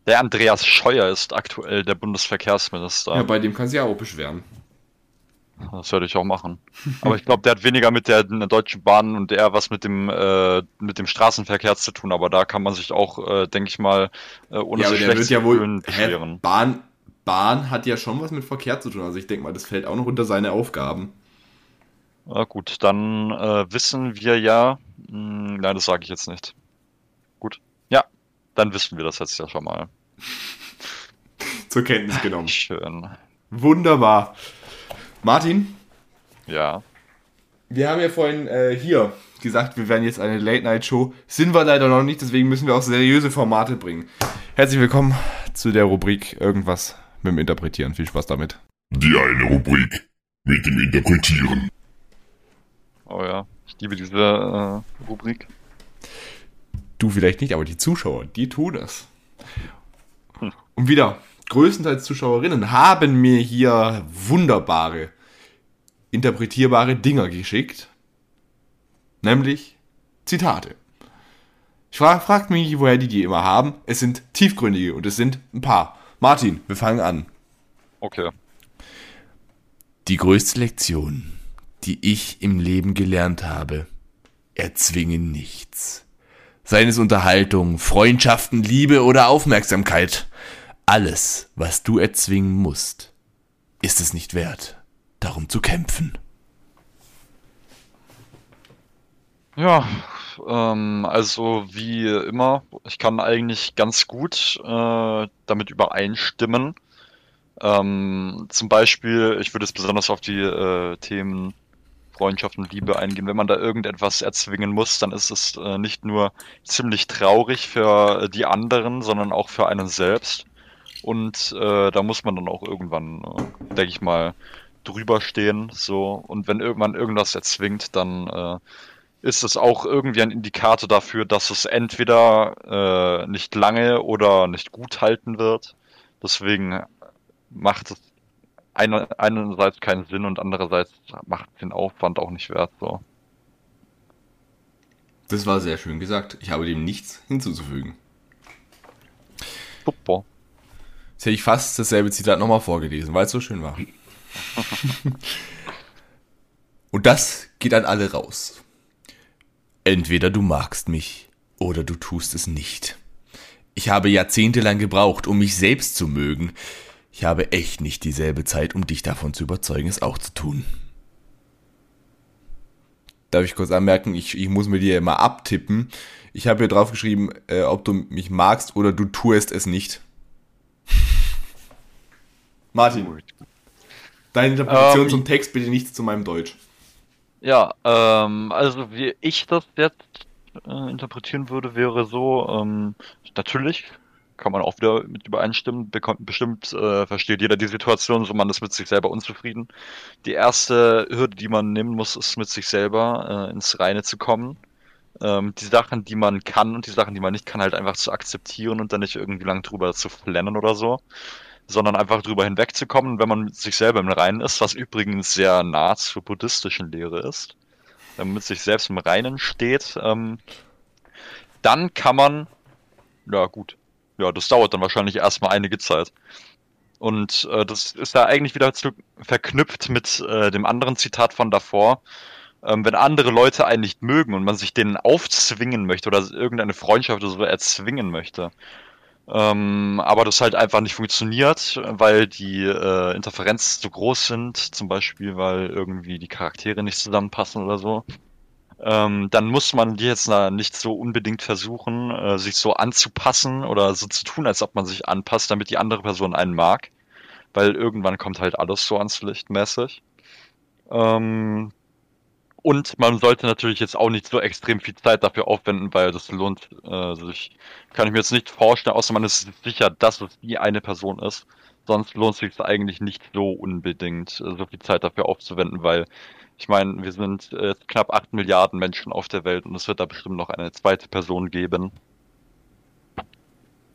Der Andreas Scheuer ist aktuell der Bundesverkehrsminister. Ja, bei dem kannst du ja auch beschweren. Das werde ich auch machen. Aber ich glaube, der hat weniger mit der, der Deutschen Bahn und eher was mit dem, äh, mit dem Straßenverkehr zu tun. Aber da kann man sich auch, äh, denke ich mal, äh, ohne ja, sich schlecht zu ja wohl. Hä, beschweren. Bahn, Bahn hat ja schon was mit Verkehr zu tun. Also ich denke mal, das fällt auch noch unter seine Aufgaben. Na gut, dann äh, wissen wir ja. Mh, nein, das sage ich jetzt nicht. Gut. Ja, dann wissen wir das jetzt ja schon mal. <laughs> Zur Kenntnis genommen. Schön. Wunderbar. Martin, Ja. wir haben ja vorhin äh, hier gesagt, wir werden jetzt eine Late-Night-Show. Sind wir leider noch nicht, deswegen müssen wir auch seriöse Formate bringen. Herzlich willkommen zu der Rubrik Irgendwas mit dem Interpretieren. Viel Spaß damit. Die eine Rubrik mit dem Interpretieren. Oh ja, ich liebe diese äh, Rubrik. Du vielleicht nicht, aber die Zuschauer, die tun es. Und wieder, größtenteils Zuschauerinnen haben mir hier wunderbare, interpretierbare Dinger geschickt. Nämlich Zitate. Ich frage, fragt mich, woher die die immer haben. Es sind tiefgründige und es sind ein paar. Martin, wir fangen an. Okay. Die größte Lektion, die ich im Leben gelernt habe, erzwinge nichts. Seien es Unterhaltung, Freundschaften, Liebe oder Aufmerksamkeit. Alles, was du erzwingen musst, ist es nicht wert, darum zu kämpfen. Ja, ähm, also wie immer, ich kann eigentlich ganz gut äh, damit übereinstimmen. Ähm, zum Beispiel, ich würde jetzt besonders auf die äh, Themen Freundschaft und Liebe eingehen. Wenn man da irgendetwas erzwingen muss, dann ist es äh, nicht nur ziemlich traurig für die anderen, sondern auch für einen selbst. Und äh, da muss man dann auch irgendwann, äh, denke ich mal, drüber stehen, so. Und wenn irgendwann irgendwas erzwingt, dann äh, ist es auch irgendwie ein Indikator dafür, dass es entweder äh, nicht lange oder nicht gut halten wird. Deswegen macht es eine, einerseits keinen Sinn und andererseits macht es den Aufwand auch nicht wert. So. Das war sehr schön gesagt. Ich habe dem nichts hinzuzufügen. Super. Jetzt hätte ich fast dasselbe Zitat nochmal vorgelesen, weil es so schön war. <laughs> Und das geht an alle raus. Entweder du magst mich oder du tust es nicht. Ich habe jahrzehntelang gebraucht, um mich selbst zu mögen. Ich habe echt nicht dieselbe Zeit, um dich davon zu überzeugen, es auch zu tun. Darf ich kurz anmerken, ich, ich muss mir die ja immer abtippen. Ich habe hier drauf geschrieben, äh, ob du mich magst oder du tust es nicht. Martin, deine Interpretation Ähm, zum Text bitte nichts zu meinem Deutsch. Ja, ähm, also wie ich das jetzt äh, interpretieren würde, wäre so, ähm, natürlich kann man auch wieder mit übereinstimmen, bekommt, bestimmt äh, versteht jeder die Situation, so man ist mit sich selber unzufrieden. Die erste Hürde, die man nehmen muss, ist mit sich selber äh, ins Reine zu kommen. Ähm, die Sachen, die man kann und die Sachen, die man nicht kann, halt einfach zu akzeptieren und dann nicht irgendwie lang drüber zu flennen oder so, sondern einfach drüber hinwegzukommen, wenn man mit sich selber im Reinen ist, was übrigens sehr nah zur buddhistischen Lehre ist. Wenn man mit sich selbst im Reinen steht, ähm, dann kann man, ja gut, ja, das dauert dann wahrscheinlich erstmal einige Zeit. Und äh, das ist ja eigentlich wieder zu, verknüpft mit äh, dem anderen Zitat von davor. Ähm, wenn andere Leute einen nicht mögen und man sich denen aufzwingen möchte oder irgendeine Freundschaft oder so erzwingen möchte, ähm, aber das halt einfach nicht funktioniert, weil die äh, Interferenzen zu groß sind, zum Beispiel, weil irgendwie die Charaktere nicht zusammenpassen oder so, ähm, dann muss man die jetzt na, nicht so unbedingt versuchen, äh, sich so anzupassen oder so zu tun, als ob man sich anpasst, damit die andere Person einen mag, weil irgendwann kommt halt alles so ans Licht mäßig. Ähm, und man sollte natürlich jetzt auch nicht so extrem viel Zeit dafür aufwenden, weil das lohnt äh, sich. Kann ich mir jetzt nicht vorstellen, außer man ist sicher, dass es die eine Person ist. Sonst lohnt es sich eigentlich nicht so unbedingt, äh, so viel Zeit dafür aufzuwenden, weil ich meine, wir sind äh, knapp 8 Milliarden Menschen auf der Welt und es wird da bestimmt noch eine zweite Person geben.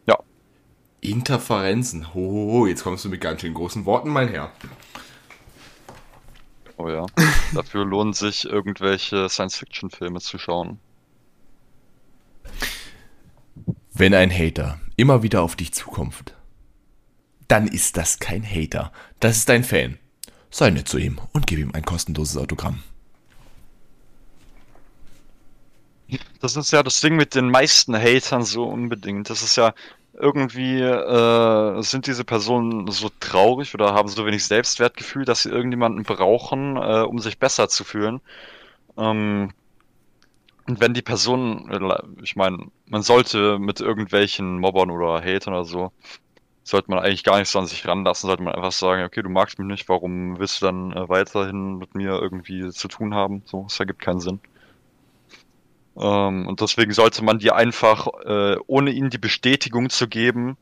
Ja, Interferenzen. Hohoho, jetzt kommst du mit ganz schön großen Worten, mein Herr. Oh ja. <laughs> Dafür lohnt sich irgendwelche Science-Fiction-Filme zu schauen. Wenn ein Hater immer wieder auf dich zukommt, dann ist das kein Hater. Das ist ein Fan. Sei nett zu ihm und gib ihm ein kostenloses Autogramm. Das ist ja das Ding mit den meisten Hatern so unbedingt. Das ist ja irgendwie, äh, sind diese Personen so traurig oder haben so wenig Selbstwertgefühl, dass sie irgendjemanden brauchen, äh, um sich besser zu fühlen. Ähm, und wenn die Person, äh, ich meine, man sollte mit irgendwelchen Mobbern oder Hatern oder so, sollte man eigentlich gar nichts an sich ranlassen, sollte man einfach sagen, okay, du magst mich nicht, warum willst du dann äh, weiterhin mit mir irgendwie zu tun haben? So, es ergibt keinen Sinn. Ähm, und deswegen sollte man die einfach, äh, ohne ihnen die Bestätigung zu geben,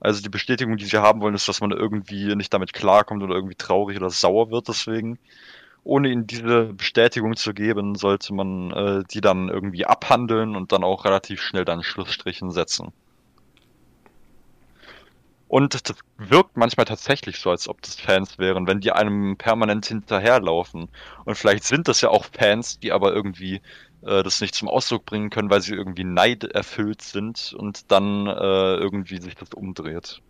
also die Bestätigung, die sie haben wollen, ist, dass man irgendwie nicht damit klarkommt oder irgendwie traurig oder sauer wird deswegen. Ohne ihnen diese Bestätigung zu geben, sollte man äh, die dann irgendwie abhandeln und dann auch relativ schnell dann Schlussstrichen setzen. Und das wirkt manchmal tatsächlich so, als ob das Fans wären, wenn die einem permanent hinterherlaufen. Und vielleicht sind das ja auch Fans, die aber irgendwie äh, das nicht zum Ausdruck bringen können, weil sie irgendwie Neid erfüllt sind und dann äh, irgendwie sich das umdreht.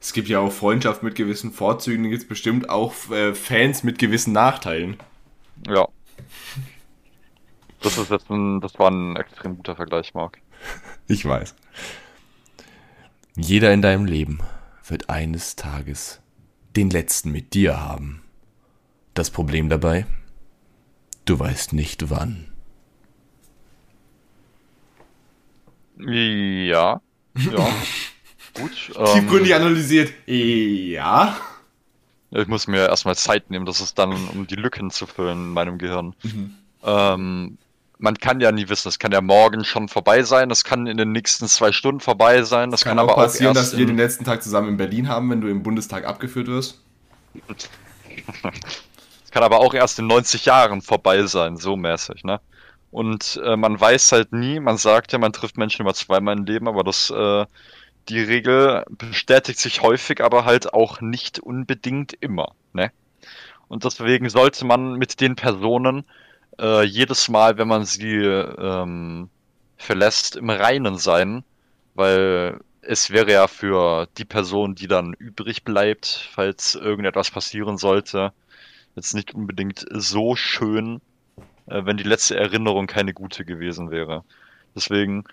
Es gibt ja auch Freundschaft mit gewissen Vorzügen, gibt es bestimmt auch äh, Fans mit gewissen Nachteilen. Ja. Das ist jetzt ein, das war ein extrem guter Vergleich, Marc. Ich weiß. Jeder in deinem Leben wird eines Tages den letzten mit dir haben. Das Problem dabei? Du weißt nicht wann. Ja. Ja. <laughs> Gut. Tiefgründig Ähm, analysiert. Ja. ich muss mir erstmal Zeit nehmen, das ist dann, um die Lücken zu füllen in meinem Gehirn. Mhm. Ähm, man kann ja nie wissen, es kann ja morgen schon vorbei sein, es kann in den nächsten zwei Stunden vorbei sein, das Kann, kann, auch aber passieren, auch dass wir den letzten Tag zusammen in Berlin haben, wenn du im Bundestag abgeführt wirst. <laughs> Es kann aber auch erst in 90 Jahren vorbei sein, so mäßig, ne? Und äh, man weiß halt nie, man sagt ja, man trifft Menschen immer zweimal im Leben, aber das, äh, die Regel bestätigt sich häufig, aber halt auch nicht unbedingt immer, ne? Und deswegen sollte man mit den Personen äh, jedes Mal, wenn man sie ähm, verlässt, im Reinen sein, weil es wäre ja für die Person, die dann übrig bleibt, falls irgendetwas passieren sollte, jetzt nicht unbedingt so schön, äh, wenn die letzte Erinnerung keine gute gewesen wäre. Deswegen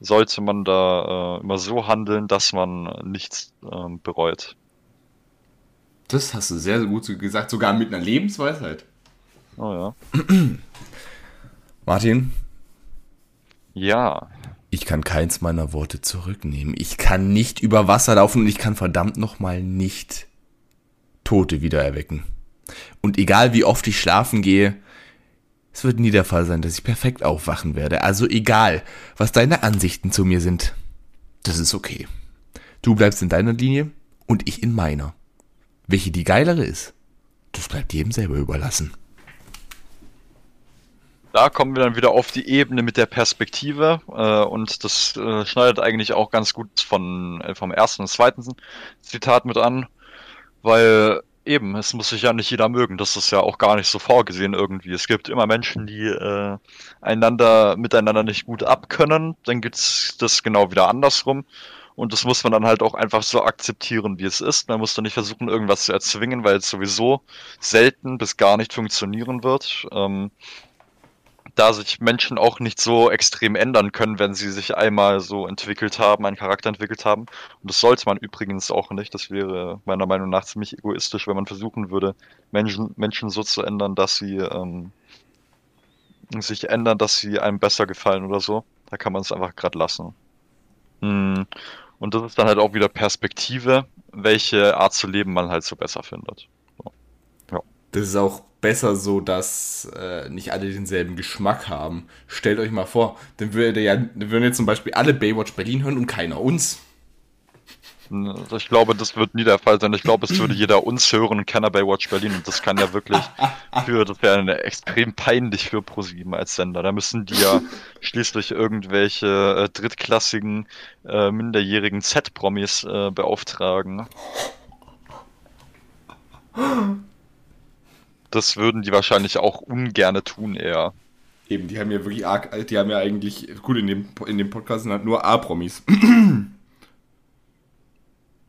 sollte man da äh, immer so handeln, dass man nichts ähm, bereut. Das hast du sehr, sehr gut gesagt, sogar mit einer Lebensweisheit. Oh ja. <clears throat> Martin, Ja. ich kann keins meiner Worte zurücknehmen. Ich kann nicht über Wasser laufen und ich kann verdammt nochmal nicht Tote wieder erwecken. Und egal wie oft ich schlafen gehe, es wird nie der Fall sein, dass ich perfekt aufwachen werde. Also egal, was deine Ansichten zu mir sind, das ist okay. Du bleibst in deiner Linie und ich in meiner. Welche die geilere ist, das bleibt jedem selber überlassen. Da kommen wir dann wieder auf die Ebene mit der Perspektive äh, und das äh, schneidet eigentlich auch ganz gut von, äh, vom ersten und zweiten Zitat mit an, weil eben, es muss sich ja nicht jeder mögen, das ist ja auch gar nicht so vorgesehen irgendwie. Es gibt immer Menschen, die äh, einander miteinander nicht gut abkönnen, dann gibt's das genau wieder andersrum und das muss man dann halt auch einfach so akzeptieren, wie es ist. Man muss dann nicht versuchen, irgendwas zu erzwingen, weil es sowieso selten bis gar nicht funktionieren wird. Ähm, da sich Menschen auch nicht so extrem ändern können, wenn sie sich einmal so entwickelt haben, einen Charakter entwickelt haben. Und das sollte man übrigens auch nicht. Das wäre meiner Meinung nach ziemlich egoistisch, wenn man versuchen würde, Menschen, Menschen so zu ändern, dass sie ähm, sich ändern, dass sie einem besser gefallen oder so. Da kann man es einfach gerade lassen. Hm. Und das ist dann halt auch wieder Perspektive, welche Art zu leben man halt so besser findet. Das ist auch besser so, dass äh, nicht alle denselben Geschmack haben. Stellt euch mal vor, dann würde ja, dann würden jetzt zum Beispiel alle Baywatch Berlin hören und keiner uns. Also Ich glaube, das wird nie der Fall sein. Ich glaube, es würde <clears throat> jeder uns hören und keiner Baywatch Berlin. Und das kann ja wirklich <laughs> für, das wäre eine extrem peinlich für ProSieben als Sender. Da müssen die ja <laughs> schließlich irgendwelche äh, drittklassigen, äh, minderjährigen Z-Promis äh, beauftragen. <laughs> Das würden die wahrscheinlich auch ungerne tun eher. Eben, die haben ja wirklich arg, die haben ja eigentlich, gut, in dem, in dem Podcast sind halt nur A-Promis. <clears throat>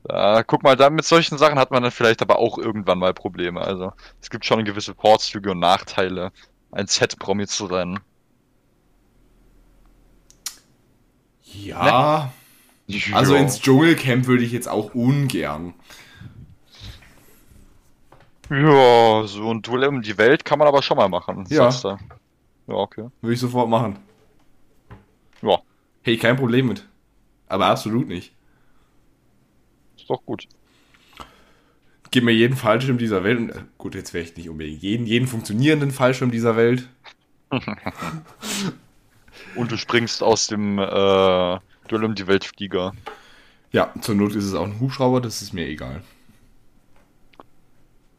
Äh, guck mal, da mit solchen Sachen hat man dann vielleicht aber auch irgendwann mal Probleme. Also es gibt schon gewisse Vorzüge und Nachteile, ein Z-Promi zu sein. Ja, also Ja. ins Dschungelcamp würde ich jetzt auch ungern. Ja, so ein Duell um die Welt kann man aber schon mal machen. Ja. sagst du. Ja, okay. Würde ich sofort machen. Ja, Hey, kein Problem mit. Aber absolut nicht. ist doch gut. Gib mir jeden Fallschirm dieser Welt und, äh, gut, jetzt wäre ich nicht unbedingt jeden, jeden funktionierenden Fallschirm dieser Welt. <laughs> Und du springst aus dem äh, Duell um die Welt Flieger. Ja, zur Not ist es auch ein Hubschrauber, das ist mir egal.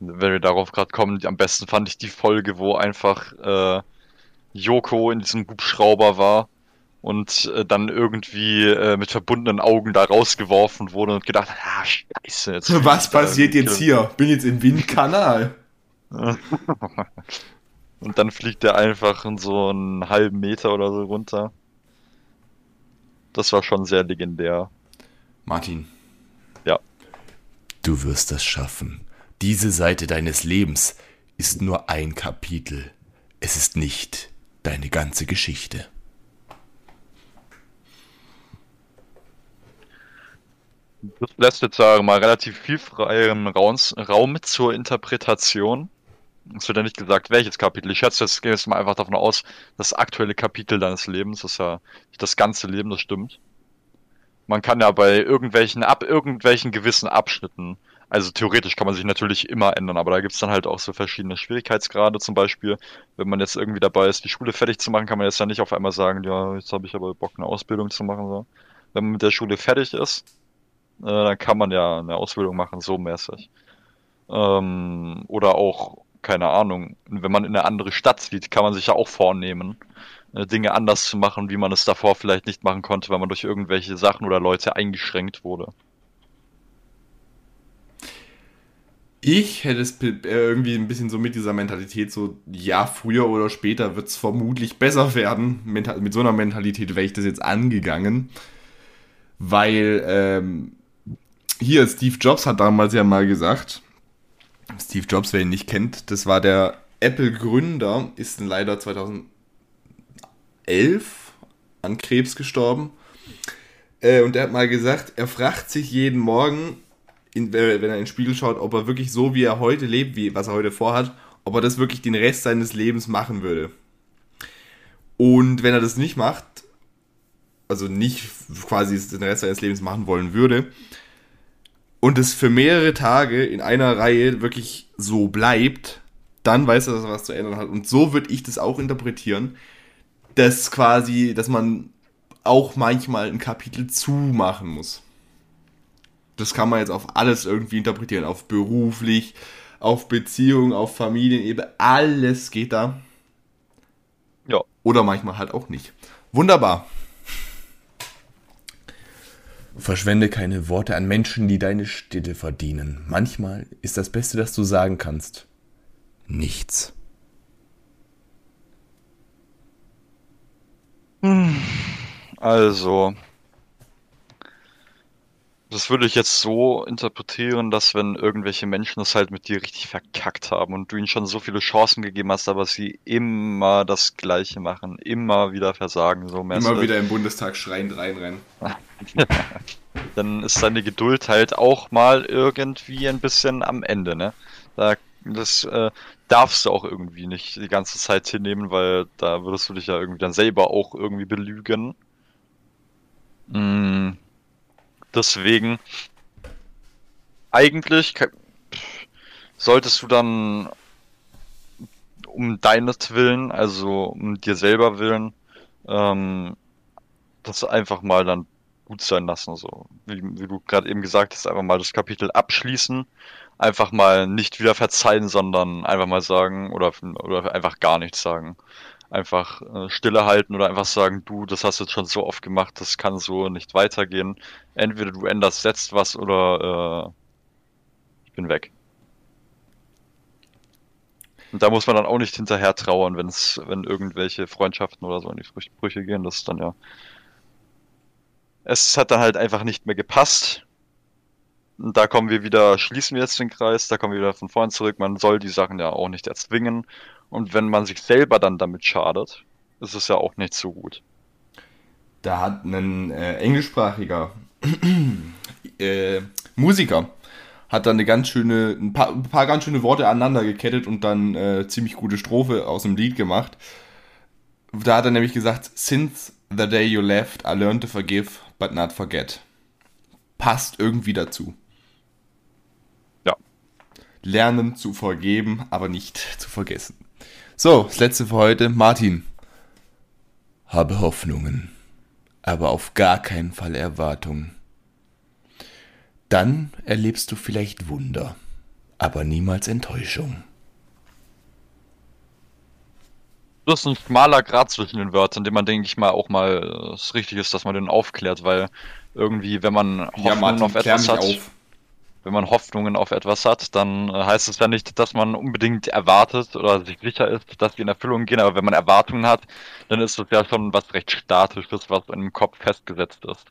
Wenn wir darauf gerade kommen, am besten fand ich die Folge, wo einfach äh, Yoko in diesem Hubschrauber war und äh, dann irgendwie äh, mit verbundenen Augen da rausgeworfen wurde und gedacht hat, ah, scheiße. Jetzt <laughs> Was passiert irgendwie- jetzt hier? Bin jetzt im Windkanal. <laughs> Und dann fliegt er einfach in so einen halben Meter oder so runter. Das war schon sehr legendär. Martin. Ja. Du wirst das schaffen. Diese Seite deines Lebens ist nur ein Kapitel. Es ist nicht deine ganze Geschichte. Das lässt jetzt sagen mal relativ viel freien Raum, zur Interpretation. Es wird ja nicht gesagt, welches Kapitel. Ich schätze, jetzt gehen wir jetzt mal einfach davon aus, das aktuelle Kapitel deines Lebens ist ja nicht das ganze Leben, das stimmt. Man kann ja bei irgendwelchen, ab irgendwelchen gewissen Abschnitten, also theoretisch kann man sich natürlich immer ändern, aber da gibt's dann halt auch so verschiedene Schwierigkeitsgrade. Zum Beispiel, wenn man jetzt irgendwie dabei ist, die Schule fertig zu machen, kann man jetzt ja nicht auf einmal sagen, ja, jetzt habe ich aber Bock, eine Ausbildung zu machen. So. Wenn man mit der Schule fertig ist, äh, dann kann man ja eine Ausbildung machen, so mäßig. Ähm, oder auch, keine Ahnung, wenn man in eine andere Stadt zieht, kann man sich ja auch vornehmen, äh, Dinge anders zu machen, wie man es davor vielleicht nicht machen konnte, weil man durch irgendwelche Sachen oder Leute eingeschränkt wurde. Ich hätte es äh, irgendwie ein bisschen so mit dieser Mentalität so, ja, früher oder später wird es vermutlich besser werden. Mit so einer Mentalität wäre ich das jetzt angegangen. Weil ähm, hier Steve Jobs hat damals ja mal gesagt, Steve Jobs, wer ihn nicht kennt, das war der Apple-Gründer, ist leider 2011 an Krebs gestorben. Äh, und er hat mal gesagt, er fragt sich jeden Morgen, in, wenn er in den Spiegel schaut, ob er wirklich so, wie er heute lebt, wie was er heute vorhat, ob er das wirklich den Rest seines Lebens machen würde. Und wenn er das nicht macht, also nicht quasi den Rest seines Lebens machen wollen würde, und es für mehrere Tage in einer Reihe wirklich so bleibt, dann weiß er, dass er was zu ändern hat. Und so würde ich das auch interpretieren, dass quasi, dass man auch manchmal ein Kapitel zumachen muss das kann man jetzt auf alles irgendwie interpretieren. Auf beruflich, auf Beziehung, auf Familienebene. Alles geht da. Ja. Oder manchmal halt auch nicht. Wunderbar. Verschwende keine Worte an Menschen, die deine Stille verdienen. Manchmal ist das Beste, das du sagen kannst. Nichts. Also, das würde ich jetzt so interpretieren, dass wenn irgendwelche Menschen das halt mit dir richtig verkackt haben und du ihnen schon so viele Chancen gegeben hast, aber sie immer das Gleiche machen, immer wieder versagen, so mäßig. Immer wieder im Bundestag schreiend reinrennen. <laughs> Dann ist deine Geduld halt auch mal irgendwie ein bisschen am Ende, ne? Da, das äh, darfst du auch irgendwie nicht die ganze Zeit hinnehmen, weil da würdest du dich ja irgendwie dann selber auch irgendwie belügen. Mm Deswegen, eigentlich solltest du dann um deinetwillen, also um dir selber willen, ähm, das einfach mal dann gut sein lassen. So wie, wie du gerade eben gesagt hast, einfach mal das Kapitel abschließen, einfach mal nicht wieder verzeihen, sondern einfach mal sagen oder, oder einfach gar nichts sagen einfach äh, stille halten oder einfach sagen, du, das hast du jetzt schon so oft gemacht, das kann so nicht weitergehen. Entweder du änderst jetzt was oder äh, ich bin weg. Und da muss man dann auch nicht hinterher trauern, wenn's, wenn irgendwelche Freundschaften oder so in die Brüche gehen. Das ist dann ja. Es hat dann halt einfach nicht mehr gepasst. Und da kommen wir wieder, schließen wir jetzt den Kreis, da kommen wir wieder von vorn zurück. Man soll die Sachen ja auch nicht erzwingen. Und wenn man sich selber dann damit schadet, ist es ja auch nicht so gut. Da hat ein äh, englischsprachiger <clears throat> äh, Musiker hat dann eine ganz schöne, ein paar, ein paar ganz schöne Worte aneinander gekettet und dann äh, ziemlich gute Strophe aus dem Lied gemacht. Da hat er nämlich gesagt, Since the day you left, I learned to forgive, but not forget. Passt irgendwie dazu. Ja. Lernen zu vergeben, aber nicht zu vergessen. So, das letzte für heute. Martin. Habe Hoffnungen, aber auf gar keinen Fall Erwartungen. Dann erlebst du vielleicht Wunder, aber niemals Enttäuschung. Das ist ein schmaler Grad zwischen den Wörtern, den man, denke ich mal, auch mal es richtig ist, dass man den aufklärt, weil irgendwie, wenn man Hoffnungen ja, Martin, auf etwas hat. Auf wenn man Hoffnungen auf etwas hat, dann äh, heißt es ja nicht, dass man unbedingt erwartet oder sich sicher ist, dass die in Erfüllung gehen, aber wenn man Erwartungen hat, dann ist das ja schon was recht Statisches, was im Kopf festgesetzt ist.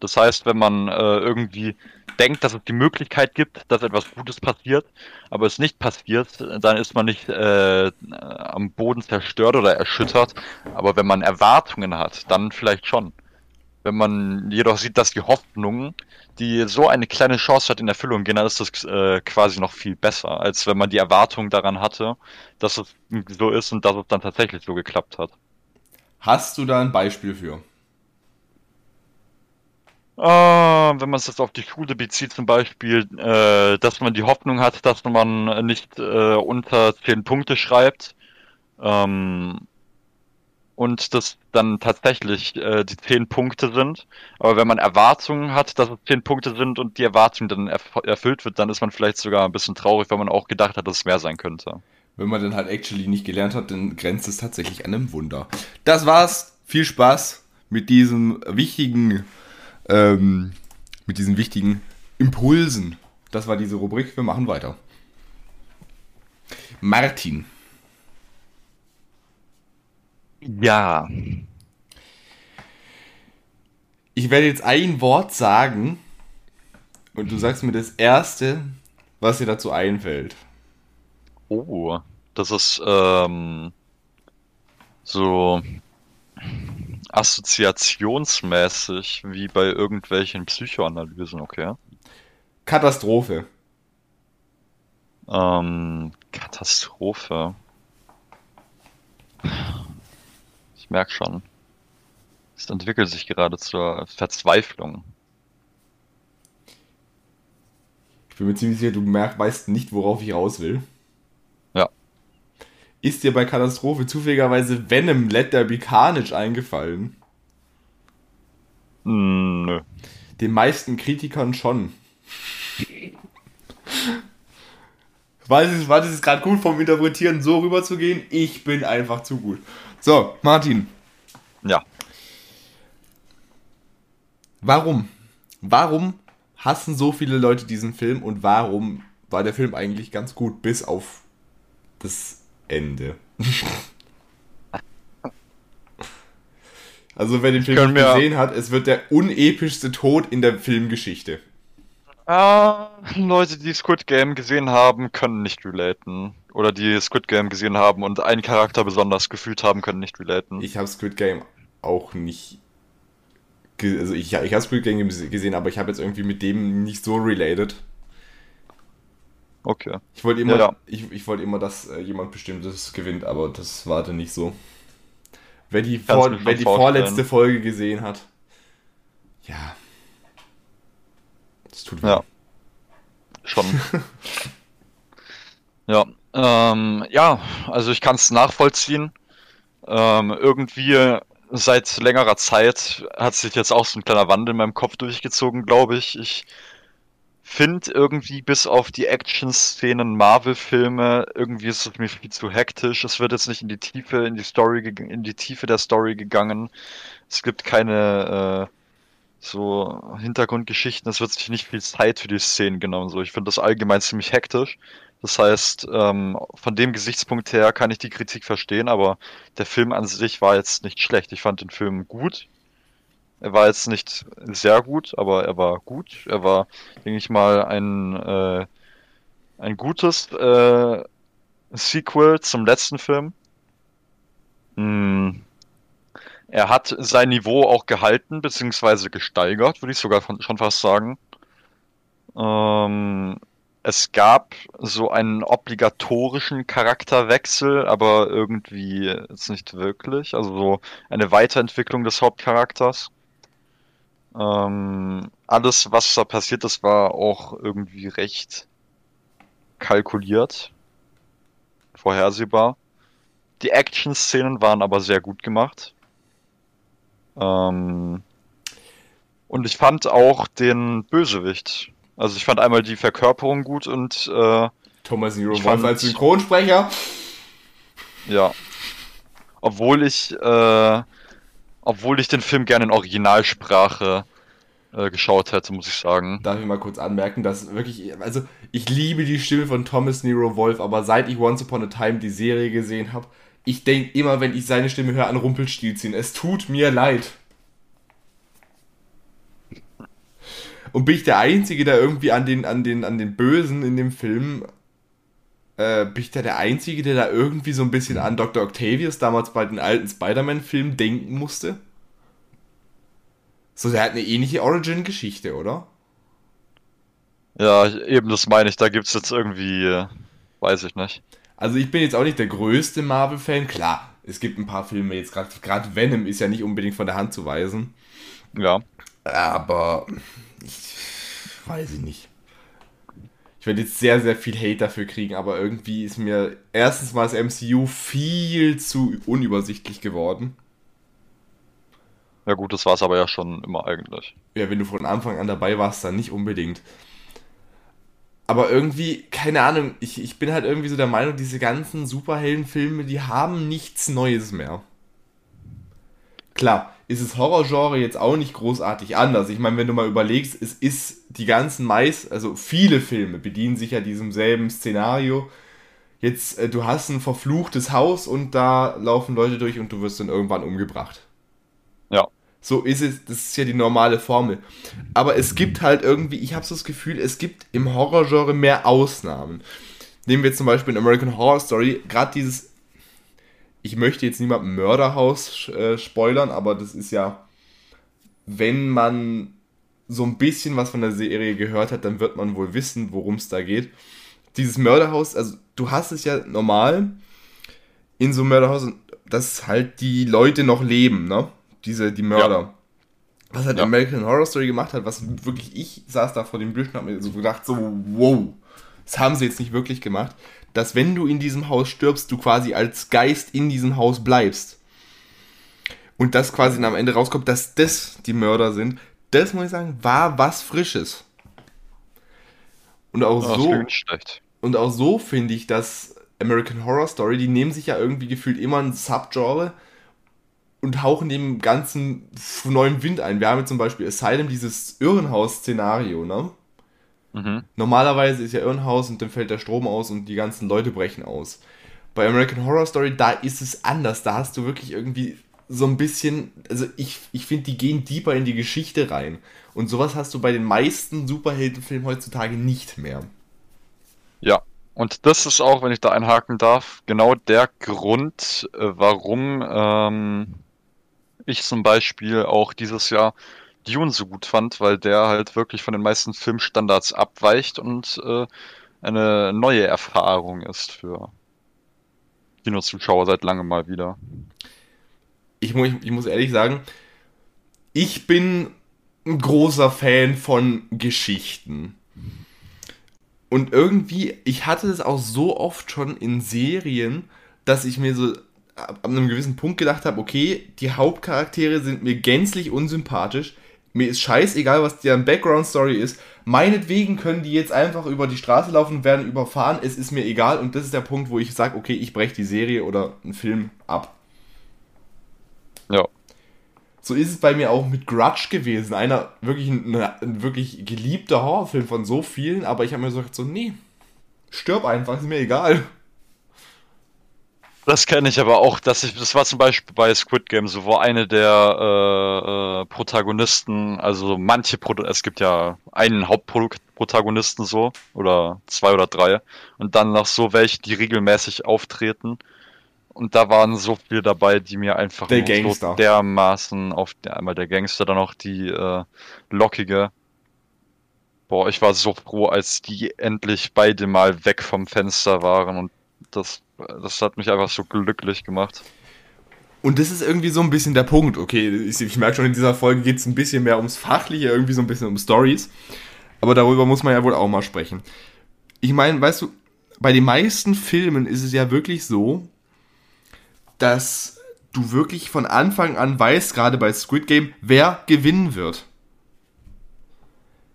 Das heißt, wenn man äh, irgendwie denkt, dass es die Möglichkeit gibt, dass etwas Gutes passiert, aber es nicht passiert, dann ist man nicht äh, am Boden zerstört oder erschüttert. Aber wenn man Erwartungen hat, dann vielleicht schon. Wenn man jedoch sieht, dass die Hoffnung, die so eine kleine Chance hat in Erfüllung gehen, dann ist das äh, quasi noch viel besser, als wenn man die Erwartung daran hatte, dass es so ist und dass es dann tatsächlich so geklappt hat. Hast du da ein Beispiel für? Äh, wenn man es jetzt auf die Schule bezieht, zum Beispiel, äh, dass man die Hoffnung hat, dass man nicht äh, unter 10 Punkte schreibt. Ähm, und das dann tatsächlich äh, die 10 Punkte sind. Aber wenn man Erwartungen hat, dass es 10 Punkte sind und die Erwartung dann erf erfüllt wird, dann ist man vielleicht sogar ein bisschen traurig, weil man auch gedacht hat, dass es mehr sein könnte. Wenn man dann halt actually nicht gelernt hat, dann grenzt es tatsächlich an einem Wunder. Das war's. Viel Spaß mit diesem wichtigen, ähm, mit diesen wichtigen Impulsen. Das war diese Rubrik. Wir machen weiter. Martin. Ja. Ich werde jetzt ein Wort sagen und du sagst mir das erste, was dir dazu einfällt. Oh, das ist ähm, so assoziationsmäßig wie bei irgendwelchen Psychoanalysen, okay? Katastrophe. Ähm, Katastrophe. Ich merke schon. Es entwickelt sich gerade zur Verzweiflung. Ich bin mir ziemlich sicher, du merk, weißt nicht, worauf ich raus will. Ja. Ist dir bei Katastrophe zufälligerweise Venom Let There Be Carnage eingefallen? Hm, Nö. Den meisten Kritikern schon. War das, war das gerade gut vom Interpretieren, so rüber zu gehen? Ich bin einfach zu gut. So, Martin, Ja. warum? Warum hassen so viele Leute diesen Film und warum war der Film eigentlich ganz gut bis auf das Ende? <laughs> also, wer den Film nicht gesehen hat, es wird der unepischste Tod in der Filmgeschichte. Ah, Leute, die Squid Game gesehen haben, können nicht relaten. Oder die Squid Game gesehen haben und einen Charakter besonders gefühlt haben, können nicht relaten. Ich habe Squid Game auch nicht. Also ich, ich habe Squid Game gesehen, aber ich habe jetzt irgendwie mit dem nicht so related. Okay. Ich wollte immer, Ja, ja. Ich, ich wollte immer, dass äh, jemand Bestimmtes gewinnt, aber das war dann nicht so. Wer die, vor, wer die vorstellen. vorletzte Folge gesehen hat, ja. Das tut weh. Ja. Schon. <laughs> ja. Ähm, ja, also ich kann es nachvollziehen. Ähm, irgendwie seit längerer Zeit hat sich jetzt auch so ein kleiner Wandel in meinem Kopf durchgezogen, glaube ich. Ich finde irgendwie bis auf die Action-Szenen Marvel-Filme, irgendwie ist es mir viel zu hektisch. Es wird jetzt nicht in die Tiefe, in die Story, in die Tiefe der Story gegangen. Es gibt keine äh, so Hintergrundgeschichten, es wird sich nicht viel Zeit für die Szenen genommen. So, ich finde das allgemein ziemlich hektisch. Das heißt, ähm, von dem Gesichtspunkt her kann ich die Kritik verstehen, aber der Film an sich war jetzt nicht schlecht. Ich fand den Film gut. Er war jetzt nicht sehr gut, aber er war gut. Er war, denke ich mal, ein, äh, ein gutes äh, Sequel zum letzten Film. Hm. Er hat sein Niveau auch gehalten, beziehungsweise gesteigert, würde ich sogar von, schon fast sagen. Ähm, es gab so einen obligatorischen Charakterwechsel, aber irgendwie jetzt nicht wirklich. Also so eine Weiterentwicklung des Hauptcharakters. Ähm, alles, was da passiert ist, war auch irgendwie recht kalkuliert, vorhersehbar. Die Action-Szenen waren aber sehr gut gemacht. Ähm, und ich fand auch den Bösewicht. Also ich fand einmal die Verkörperung gut und äh, Thomas Nero Wolf fand- als Synchronsprecher. ja. Obwohl ich, äh, obwohl ich den Film gerne in Originalsprache äh, geschaut hätte, muss ich sagen. Darf ich mal kurz anmerken, dass wirklich, also ich liebe die Stimme von Thomas Nero Wolf, aber seit ich Once Upon a Time die Serie gesehen habe, ich denke immer, wenn ich seine Stimme höre, an Rumpelstilzchen. Es tut mir leid. Und bin ich der Einzige, der irgendwie an den, an den, an den Bösen in dem Film, äh, bin ich da der Einzige, der da irgendwie so ein bisschen an Dr. Octavius damals bei den alten Spider-Man-Filmen denken musste? So, der hat eine ähnliche Origin-Geschichte, oder? Ja, eben das meine ich. Da gibt's jetzt irgendwie, äh, weiß ich nicht. Also ich bin jetzt auch nicht der größte Marvel-Fan. Klar, es gibt ein paar Filme jetzt, gerade gerade Venom ist ja nicht unbedingt von der Hand zu weisen. Ja. Aber weiß ich nicht. Ich werde jetzt sehr, sehr viel Hate dafür kriegen, aber irgendwie ist mir erstens mal das MCU viel zu unübersichtlich geworden. Ja gut, das war es aber ja schon immer eigentlich. Ja, wenn du von Anfang an dabei warst, dann nicht unbedingt. Aber irgendwie, keine Ahnung, ich, ich bin halt irgendwie so der Meinung, diese ganzen Superheldenfilme, die haben nichts Neues mehr. Klar, ist das Horrorgenre jetzt auch nicht großartig anders. Ich meine, wenn du mal überlegst, es ist die ganzen meist, also viele Filme bedienen sich ja diesem selben Szenario. Jetzt, äh, du hast ein verfluchtes Haus und da laufen Leute durch und du wirst dann irgendwann umgebracht. Ja. So ist es, das ist ja die normale Formel. Aber es gibt halt irgendwie, ich habe so das Gefühl, es gibt im Horrorgenre mehr Ausnahmen. Nehmen wir zum Beispiel in American Horror Story, gerade dieses, ich möchte jetzt niemandem Mörderhaus äh, spoilern, aber das ist ja, wenn man so ein bisschen was von der Serie gehört hat, dann wird man wohl wissen, worum es da geht. Dieses Mörderhaus, also du hast es ja normal in so einem Mörderhaus, dass halt die Leute noch leben, ne? Diese, die Mörder. Was halt Ja. American Horror Story gemacht hat, was wirklich, ich saß da vor dem Bildschirm und hab mir so gedacht, so, wow, das haben sie jetzt nicht wirklich gemacht, dass wenn du in diesem Haus stirbst, du quasi als Geist in diesem Haus bleibst. Und das quasi am Ende rauskommt, dass das die Mörder sind, das muss ich sagen, war was Frisches. Und auch so, und auch so finde ich, dass American Horror Story, die nehmen sich ja irgendwie gefühlt immer ein Subgenre und hauchen dem ganzen neuen Wind ein. Wir haben jetzt zum Beispiel Asylum, dieses Irrenhaus-Szenario, ne? Mhm. Normalerweise ist ja Irrenhaus und dann fällt der Strom aus und die ganzen Leute brechen aus. Bei American Horror Story, da ist es anders. Da hast du wirklich irgendwie so ein bisschen, also ich, ich finde, die gehen deeper in die Geschichte rein. Und sowas hast du bei den meisten Superheldenfilmen heutzutage nicht mehr. Ja, und das ist auch, wenn ich da einhaken darf, genau der Grund, äh, warum ähm, ich zum Beispiel auch dieses Jahr Dune so gut fand, weil der halt wirklich von den meisten Filmstandards abweicht und äh, eine neue Erfahrung ist für Kinozuschauer seit langem mal wieder. ich, mu ich muss ehrlich sagen, ich bin ein großer Fan von Geschichten. Und irgendwie, ich hatte es auch so oft schon in Serien, dass ich mir so ab einem gewissen Punkt gedacht habe, okay, die Hauptcharaktere sind mir gänzlich unsympathisch. Mir ist scheißegal, was deren Background-Story ist. Meinetwegen können die jetzt einfach über die Straße laufen und werden überfahren. Es ist mir egal. Und das ist der Punkt, wo ich sage, okay, ich breche die Serie oder einen Film ab. Ja, So ist es bei mir auch mit Grudge gewesen. Einer wirklich ein, ein wirklich geliebter Horrorfilm von so vielen, aber ich habe mir so gesagt, so, nee, stirb einfach, ist mir egal. Das kenne ich aber auch, dass ich, das war zum Beispiel bei Squid Game so, wo eine der äh, äh, Protagonisten, also manche, Pro es gibt ja einen Hauptprotagonisten so, oder zwei oder drei, und dann noch so welche, die regelmäßig auftreten. Und da waren so viele dabei, die mir einfach Der so dermaßen auf einmal der Gangster, dann auch die äh, lockige. Boah, ich war so froh, als die endlich beide mal weg vom Fenster waren und das, das hat mich einfach so glücklich gemacht. Und das ist irgendwie so ein bisschen der Punkt. Okay, ich, ich merke schon, in dieser Folge geht es ein bisschen mehr ums Fachliche, irgendwie so ein bisschen um Stories. Aber darüber muss man ja wohl auch mal sprechen. Ich meine, weißt du, bei den meisten Filmen ist es ja wirklich so, dass du wirklich von Anfang an weißt, gerade bei Squid Game, wer gewinnen wird.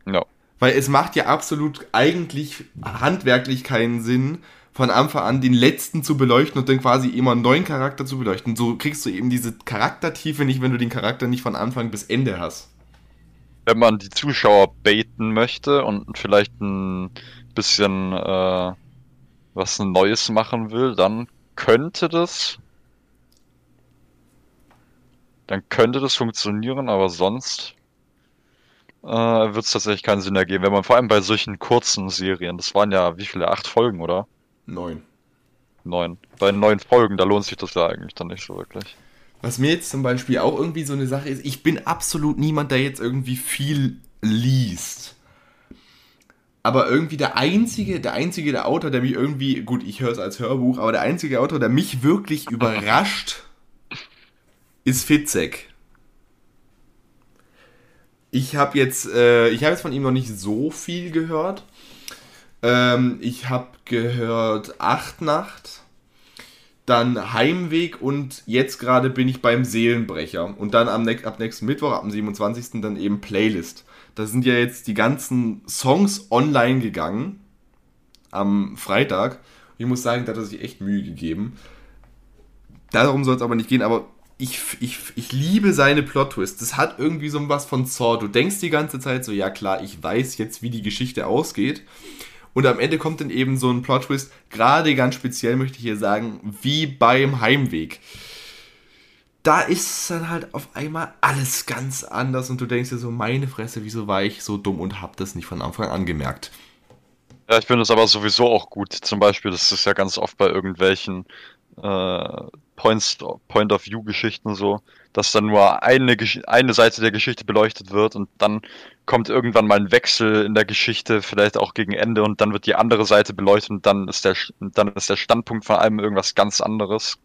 Ja. Weil es macht ja absolut eigentlich handwerklich keinen Sinn, von Anfang an den letzten zu beleuchten und dann quasi immer einen neuen Charakter zu beleuchten. So kriegst du eben diese Charaktertiefe nicht, wenn du den Charakter nicht von Anfang bis Ende hast. Wenn man die Zuschauer baiten möchte und vielleicht ein bisschen äh, was Neues machen will, dann könnte das. Dann könnte das funktionieren, aber sonst äh, wird es tatsächlich keinen Sinn ergeben. Wenn man vor allem bei solchen kurzen Serien, das waren ja wie viele? Acht Folgen, oder? Neun. Neun. Bei neun Folgen, da lohnt sich das ja eigentlich dann nicht so wirklich. Was mir jetzt zum Beispiel auch irgendwie so eine Sache ist, ich bin absolut niemand, der jetzt irgendwie viel liest. Aber irgendwie der einzige, der einzige, der Autor, der mich irgendwie, gut, ich höre es als Hörbuch, aber der einzige Autor, der mich wirklich überrascht, ist Fitzek. Ich habe jetzt, äh, ich habe jetzt von ihm noch nicht so viel gehört. Ähm, ich habe gehört Acht Nacht. dann Heimweg und jetzt gerade bin ich beim Seelenbrecher. Und dann am, ab nächsten Mittwoch, ab dem 27. dann eben Playlist. Da sind ja jetzt die ganzen Songs online gegangen am Freitag. Ich muss sagen, da hat er sich echt Mühe gegeben. Darum soll es aber nicht gehen, aber ich, ich, ich liebe seine Plot-Twists. Das hat irgendwie so was von Saw. Du denkst die ganze Zeit so, ja klar, ich weiß jetzt, wie die Geschichte ausgeht. Und am Ende kommt dann eben so ein Plot-Twist, gerade ganz speziell möchte ich hier sagen, wie beim Heimweg. Da ist dann halt auf einmal alles ganz anders und du denkst dir so, meine Fresse, wieso war ich so dumm und hab das nicht von Anfang an gemerkt. Ja, ich finde es aber sowieso auch gut. Zum Beispiel, das ist ja ganz oft bei irgendwelchen äh, Points, Point-of-View-Geschichten so, dass dann nur eine, eine Seite der Geschichte beleuchtet wird und dann kommt irgendwann mal ein Wechsel in der Geschichte, vielleicht auch gegen Ende und dann wird die andere Seite beleuchtet und dann ist der, dann ist der Standpunkt von allem irgendwas ganz anderes.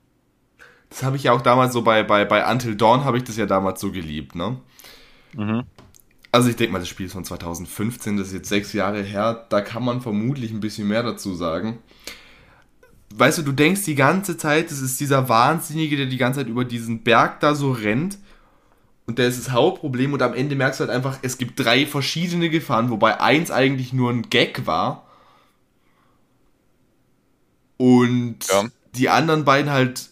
Das habe ich ja auch damals so bei, bei, bei Until Dawn habe ich das ja damals so geliebt, ne? Mhm. Also ich denke mal, das Spiel ist von 2015, das ist jetzt sechs Jahre her, da kann man vermutlich ein bisschen mehr dazu sagen weißt du, du denkst die ganze Zeit, es ist dieser Wahnsinnige, der die ganze Zeit über diesen Berg da so rennt. Und der ist das Hauptproblem. Und am Ende merkst du halt einfach, es gibt drei verschiedene Gefahren, wobei eins eigentlich nur ein Gag war. Und ja. die anderen beiden halt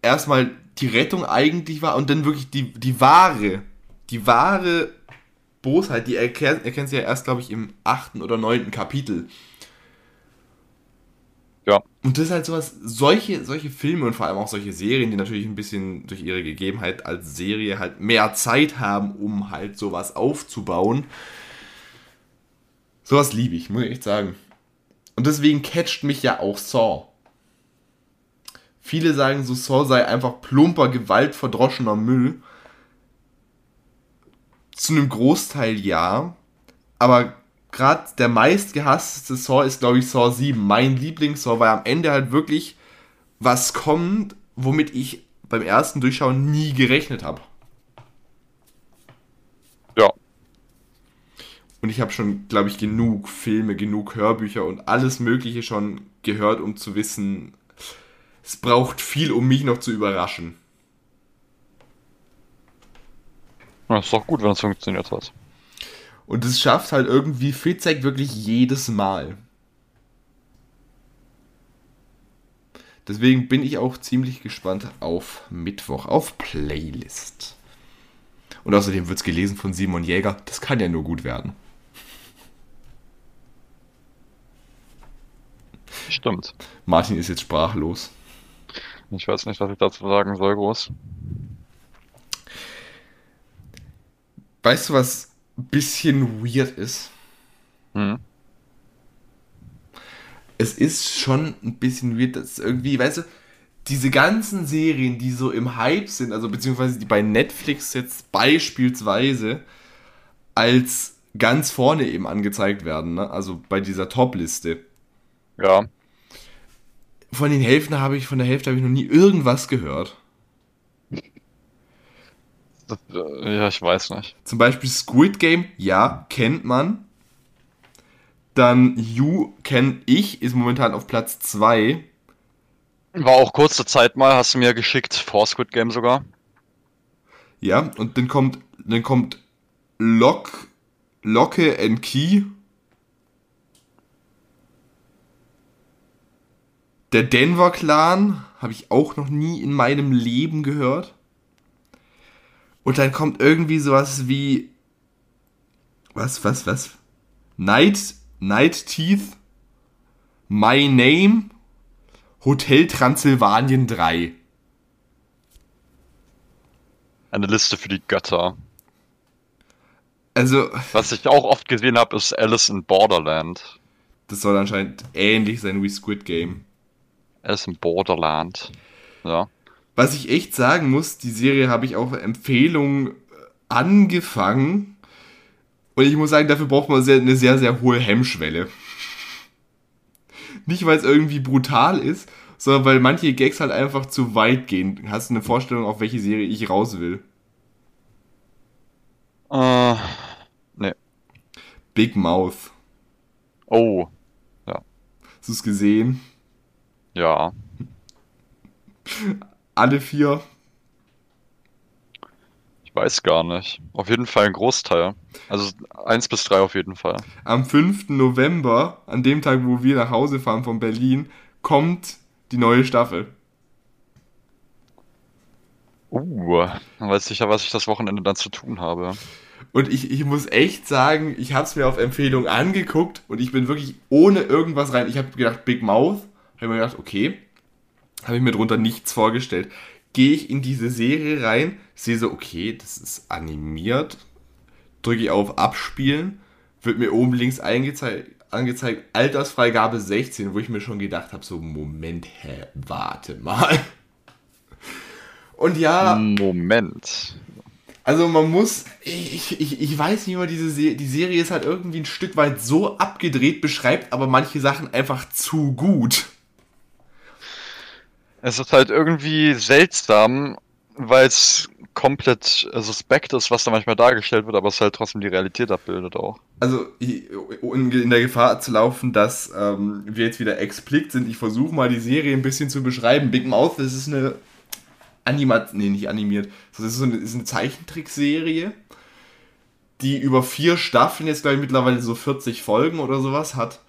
erstmal die Rettung eigentlich war und dann wirklich die, die wahre, die wahre Bosheit, die erkennt, erkennst du ja erst, glaube ich, im achten oder neunten Kapitel. Und das ist halt sowas, solche, solche Filme und vor allem auch solche Serien, die natürlich ein bisschen durch ihre Gegebenheit als Serie halt mehr Zeit haben, um halt sowas aufzubauen. Sowas liebe ich, muss ich echt sagen. Und deswegen catcht mich ja auch Saw. Viele sagen, so Saw sei einfach plumper, gewaltverdroschener Müll. Zu einem Großteil ja. Aber gerade der meistgehasste Saw ist, glaube ich, Saw 7. Mein Lieblings-Saw, weil am Ende halt wirklich was kommt, womit ich beim ersten Durchschauen nie gerechnet habe. Ja. Und ich habe schon, glaube ich, genug Filme, genug Hörbücher und alles Mögliche schon gehört, um zu wissen, es braucht viel, um mich noch zu überraschen. Das ist doch gut, wenn es funktioniert hat. Und es schafft halt irgendwie Fitzek wirklich jedes Mal. Deswegen bin ich auch ziemlich gespannt auf Mittwoch, auf Playlist. Und außerdem wird es gelesen von Simon Jäger. Das kann ja nur gut werden. Stimmt. Martin ist jetzt sprachlos. Ich weiß nicht, was ich dazu sagen soll, groß. Weißt du, was bisschen weird ist. Mhm. Es ist schon ein bisschen weird, dass irgendwie, weißt du, diese ganzen Serien, die so im Hype sind, also beziehungsweise die bei Netflix jetzt beispielsweise als ganz vorne eben angezeigt werden, ne? also bei dieser Top-Liste. Ja. Von den Hälften habe ich, von der Hälfte habe ich noch nie irgendwas gehört. Äh, ja, ich weiß nicht. Zum Beispiel Squid Game, ja, kennt man. Dann You kenne ich, ist momentan auf Platz 2. War auch kurze Zeit mal, hast du mir geschickt, vor Squid Game sogar. Ja, und dann kommt, dann kommt Lock, Locke and Key. Der Denver Clan habe ich auch noch nie in meinem Leben gehört. Und dann kommt irgendwie sowas wie. Was, was, was? Night, Night Teeth, My Name, Hotel Transsilvanien 3. Eine Liste für die Götter. Also. Was ich auch oft gesehen habe, ist Alice in Borderland. Das soll anscheinend ähnlich sein wie Squid Game. Alice in Borderland. Ja. Was ich echt sagen muss, die Serie habe ich auf Empfehlung äh, angefangen. Und ich muss sagen, dafür braucht man sehr, eine sehr, sehr hohe Hemmschwelle. Nicht, weil es irgendwie brutal ist, sondern weil manche Gags halt einfach zu weit gehen. Hast du eine Vorstellung, auf welche Serie ich raus will? Äh, ne. Big Mouth. Oh, ja. Hast du es gesehen? Ja. <laughs> Alle vier. Ich weiß gar nicht. Auf jeden Fall ein Großteil. Also eins bis drei auf jeden Fall. Am 5. November, an dem Tag, wo wir nach Hause fahren von Berlin, kommt die neue Staffel. Uh, dann weiß ich ja, was ich das Wochenende dann zu tun habe. Und ich, ich muss echt sagen, ich habe es mir auf Empfehlung angeguckt und ich bin wirklich ohne irgendwas rein. Ich habe gedacht, Big Mouth. Habe mir gedacht, okay. Habe ich mir drunter nichts vorgestellt. Gehe ich in diese Serie rein, sehe so, okay, das ist animiert. Drücke ich auf Abspielen. Wird mir oben links angezeigt, angezeigt Altersfreigabe 16, wo ich mir schon gedacht habe, so, Moment, hä, warte mal. Und ja, Moment. also man muss, ich, ich, ich weiß nicht mehr, diese Se die Serie ist halt irgendwie ein Stück weit so abgedreht, beschreibt aber manche Sachen einfach zu gut. Es ist halt irgendwie seltsam, weil es komplett suspekt ist, was da manchmal dargestellt wird, aber es halt trotzdem die Realität abbildet auch. Also in der Gefahr zu laufen, dass ähm, wir jetzt wieder explikt sind, ich versuche mal die Serie ein bisschen zu beschreiben. Big Mouth, das ist eine Animat, nee, nicht animiert, das ist so eine, ist eine Zeichentrickserie, die über vier Staffeln jetzt glaube ich mittlerweile so 40 Folgen oder sowas hat.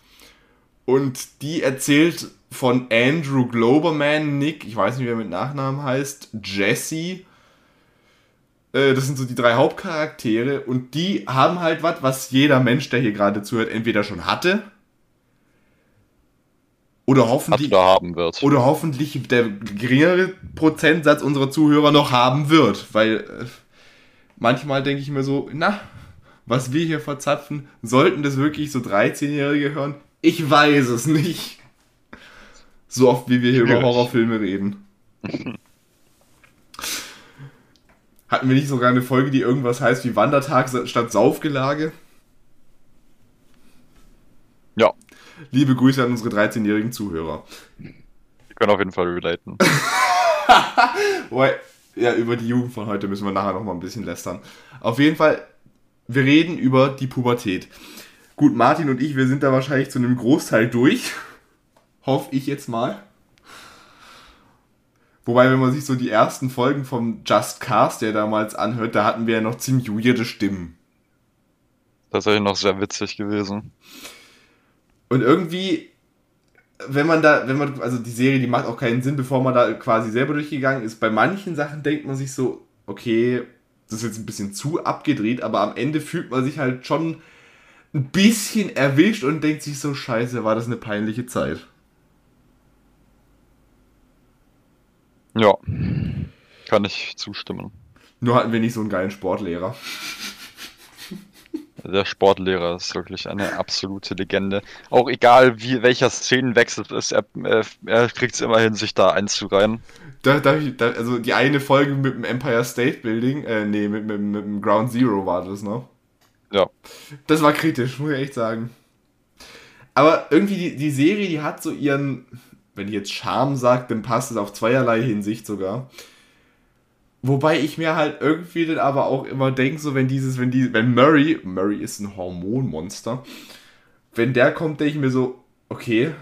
Und die erzählt von Andrew Globerman, Nick, ich weiß nicht, wie er mit Nachnamen heißt, Jesse. Äh, Das sind so die drei Hauptcharaktere und die haben halt was, was jeder Mensch, der hier gerade zuhört, entweder schon hatte oder hoffentlich, oder haben wird. oder hoffentlich der geringere Prozentsatz unserer Zuhörer noch haben wird. Weil äh, manchmal denke ich mir so, na, was wir hier verzapfen, sollten das wirklich so 13-Jährige hören? Ich weiß es nicht. So oft wie wir hier über Schwierig. Horrorfilme reden. <laughs> Hatten wir nicht sogar eine Folge, die irgendwas heißt wie Wandertag statt Saufgelage? Ja, Liebe Grüße an unsere 13-jährigen Zuhörer. wir können auf jeden Fall relaten. <laughs> Ja, über die Jugend von heute müssen wir nachher noch mal ein bisschen lästern. Auf jeden Fall, wir reden über die Pubertät. Gut, Martin und ich, wir sind da wahrscheinlich zu einem Großteil durch. Hoffe ich jetzt mal. Wobei, wenn man sich so die ersten Folgen vom Just Cast, der damals anhört, da hatten wir ja noch ziemlich weirde Stimmen. Tatsächlich noch sehr witzig gewesen. Und irgendwie, wenn man da, wenn man, also die Serie, die macht auch keinen Sinn, bevor man da quasi selber durchgegangen ist. Bei manchen Sachen denkt man sich so, okay, das ist jetzt ein bisschen zu abgedreht, aber am Ende fühlt man sich halt schon ein bisschen erwischt und denkt sich so, scheiße, war das eine peinliche Zeit. Ja, kann ich zustimmen. Nur hatten wir nicht so einen geilen Sportlehrer. <laughs> Der Sportlehrer ist wirklich eine absolute Legende. Auch egal, wie welcher Szenenwechsel es ist, er, er, kriegt es immer hin, sich da einzureihen. Da, da, da, also die eine Folge mit dem Empire State Building, äh, nee, mit, mit, mit dem Ground Zero war das, ne? Ja, Das war kritisch, muss ich echt sagen. Aber irgendwie die, die Serie, die hat so ihren, wenn ich jetzt Charme sage, dann passt es auf zweierlei Hinsicht sogar. Wobei ich mir halt irgendwie dann aber auch immer denke, so wenn dieses, wenn die, wenn Murray, Murray ist ein Hormonmonster, wenn der kommt, denke ich mir so, okay,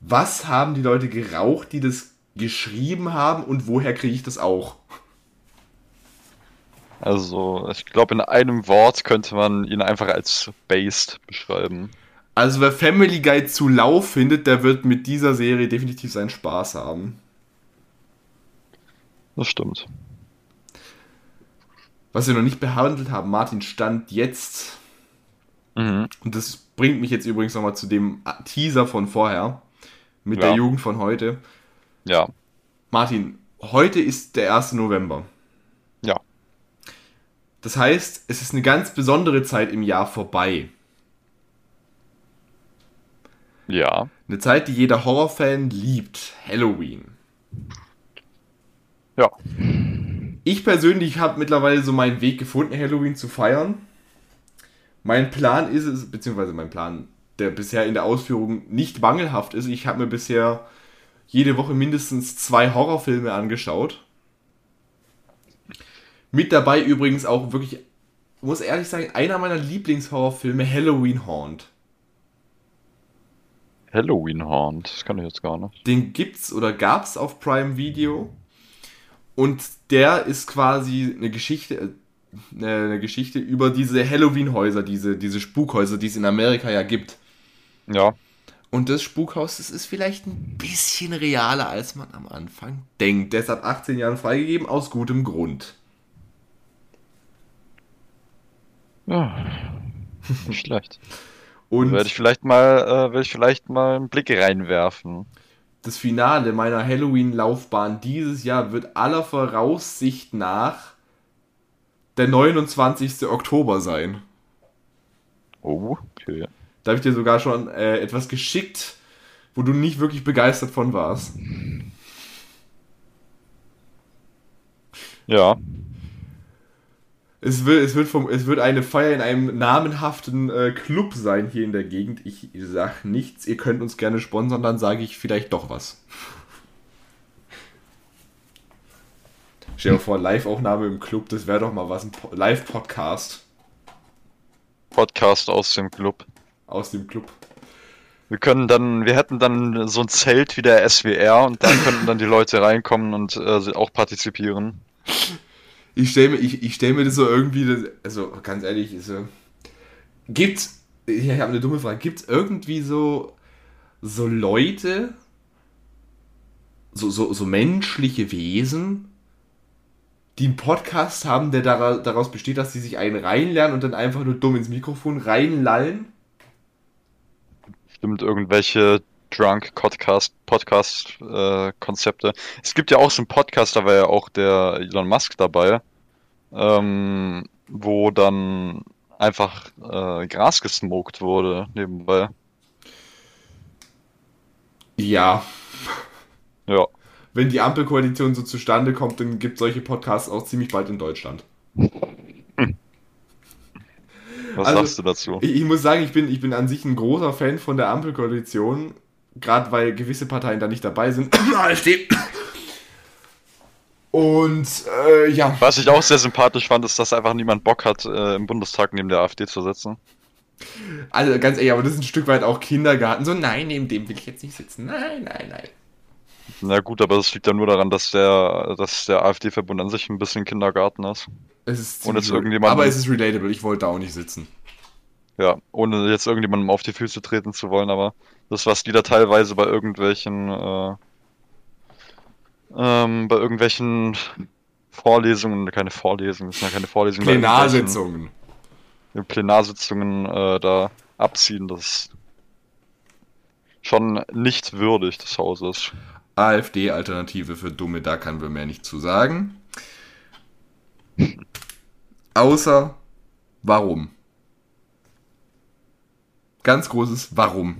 was haben die Leute geraucht, die das geschrieben haben und woher kriege ich das auch? also ich glaube, in einem Wort könnte man ihn einfach als based beschreiben. Also wer Family Guy zu lau findet, der wird mit dieser Serie definitiv seinen Spaß haben. Das stimmt. Was wir noch nicht behandelt haben, Martin stand jetzt, Mhm. und das bringt mich jetzt übrigens nochmal zu dem Teaser von vorher, mit Ja. der Jugend von heute. Ja, Martin, heute ist der 1. November. ja. Das heißt, es ist eine ganz besondere Zeit im Jahr vorbei. Ja, Eine Zeit, die jeder Horrorfan liebt. Halloween. ja. Ich persönlich habe mittlerweile so meinen Weg gefunden, Halloween zu feiern. Mein Plan ist es, beziehungsweise mein Plan, der bisher in der Ausführung nicht mangelhaft ist. Ich habe mir bisher jede Woche mindestens zwei Horrorfilme angeschaut. Mit dabei übrigens auch wirklich, muss ehrlich sagen, einer meiner Lieblingshorrorfilme, Halloween Haunt. Halloween Horn, das kann ich jetzt gar nicht. Den gibt's oder gab's auf Prime Video. Und der ist quasi eine Geschichte, äh, eine Geschichte über diese Halloween-Häuser, diese, diese Spukhäuser, die es in Amerika ja gibt. Ja, Und das Spukhaus, das ist vielleicht ein bisschen realer, als man am Anfang denkt. Der ist ab 18 Jahren freigegeben, aus gutem Grund. ja. <laughs> Nicht schlecht. Und Werde ich vielleicht mal, äh, werde ich vielleicht mal einen Blick reinwerfen. das Finale meiner Halloween-Laufbahn dieses Jahr wird aller Voraussicht nach der 29. Oktober sein. Oh, okay. Da habe ich dir sogar schon äh, etwas geschickt, wo du nicht wirklich begeistert von warst. Ja, Es wird, es wird, vom, es wird eine Feier in einem namenhaften äh, Club sein hier in der Gegend. Ich sag nichts, ihr könnt uns gerne sponsern, dann sage ich vielleicht doch was. Stell dir vor, Live-Aufnahme im Club, das wäre doch mal was, ein Po- Live-Podcast Podcast aus dem Club. aus dem Club. Wir können dann, wir hätten dann so ein Zelt wie der SWR und dann könnten dann die Leute reinkommen und äh, auch partizipieren. Ich stelle mir, ich, ich stell mir das so irgendwie, das, also ganz ehrlich, so, gibt's, ich habe eine dumme Frage, gibt's irgendwie so, so Leute, so, so, so menschliche Wesen, die einen Podcast haben, der dara- daraus besteht, dass sie sich einen reinlernen und dann einfach nur dumm ins Mikrofon reinlallen? Stimmt, irgendwelche Drunk Podcast, Podcast äh, Konzepte. Es gibt ja auch so einen Podcast, da war ja auch der Elon Musk dabei, ähm, wo dann einfach äh, Gras gesmoked wurde nebenbei. Ja. Ja. Wenn die Ampelkoalition so zustande kommt, dann gibt solche Podcasts auch ziemlich bald in Deutschland. Was Also, sagst du dazu? Ich, ich muss sagen, ich bin, ich bin an sich ein großer Fan von der Ampelkoalition, gerade weil gewisse Parteien da nicht dabei sind. <coughs> AfD. Und äh, ja, Was ich auch sehr sympathisch fand, ist, dass einfach niemand Bock hat, äh, im Bundestag neben der AfD zu sitzen. also ganz ehrlich, aber das ist ein Stück weit auch Kindergarten. So, nein, neben dem will ich jetzt nicht sitzen. Nein, nein, nein. Na gut, aber das liegt ja nur daran, dass der, dass der AfD-Verbund an sich ein bisschen Kindergarten ist. Es ist Und jetzt ziemlich- irgendjemand- aber es ist relatable, ich wollte da auch nicht sitzen. Ja, ohne jetzt irgendjemandem auf die Füße treten zu wollen, aber das, was die da teilweise bei irgendwelchen, äh, ähm, bei irgendwelchen Vorlesungen, keine Vorlesungen, das sind ja keine Vorlesungen, Plenarsitzungen. irgendwelchen Plenarsitzungen äh, da abziehen, das ist schon nicht würdig des Hauses. AfD-Alternative für Dumme, da kann wir mehr nicht zu sagen. Außer, warum? Ganz großes Warum.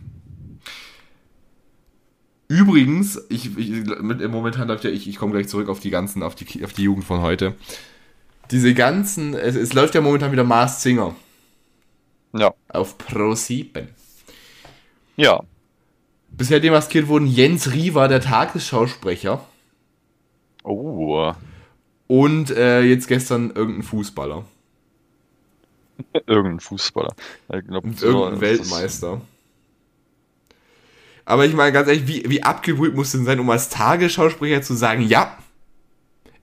Übrigens, ich, ich mit, momentan läuft ja, ich, ich komme gleich zurück auf die ganzen, auf die, auf die Jugend von heute. Diese ganzen, es, es läuft ja momentan wieder Mars Singer Ja, auf Pro 7. ja, Bisher demaskiert wurden Jens Riva, der Tagesschausprecher, oh, und äh, jetzt gestern irgendein Fußballer. <laughs> irgendein Fußballer. Glaub, irgendein Weltmeister. Aber ich meine ganz ehrlich, wie, wie abgebrüht muss denn sein, um als Tagesschausprecher zu sagen, ja,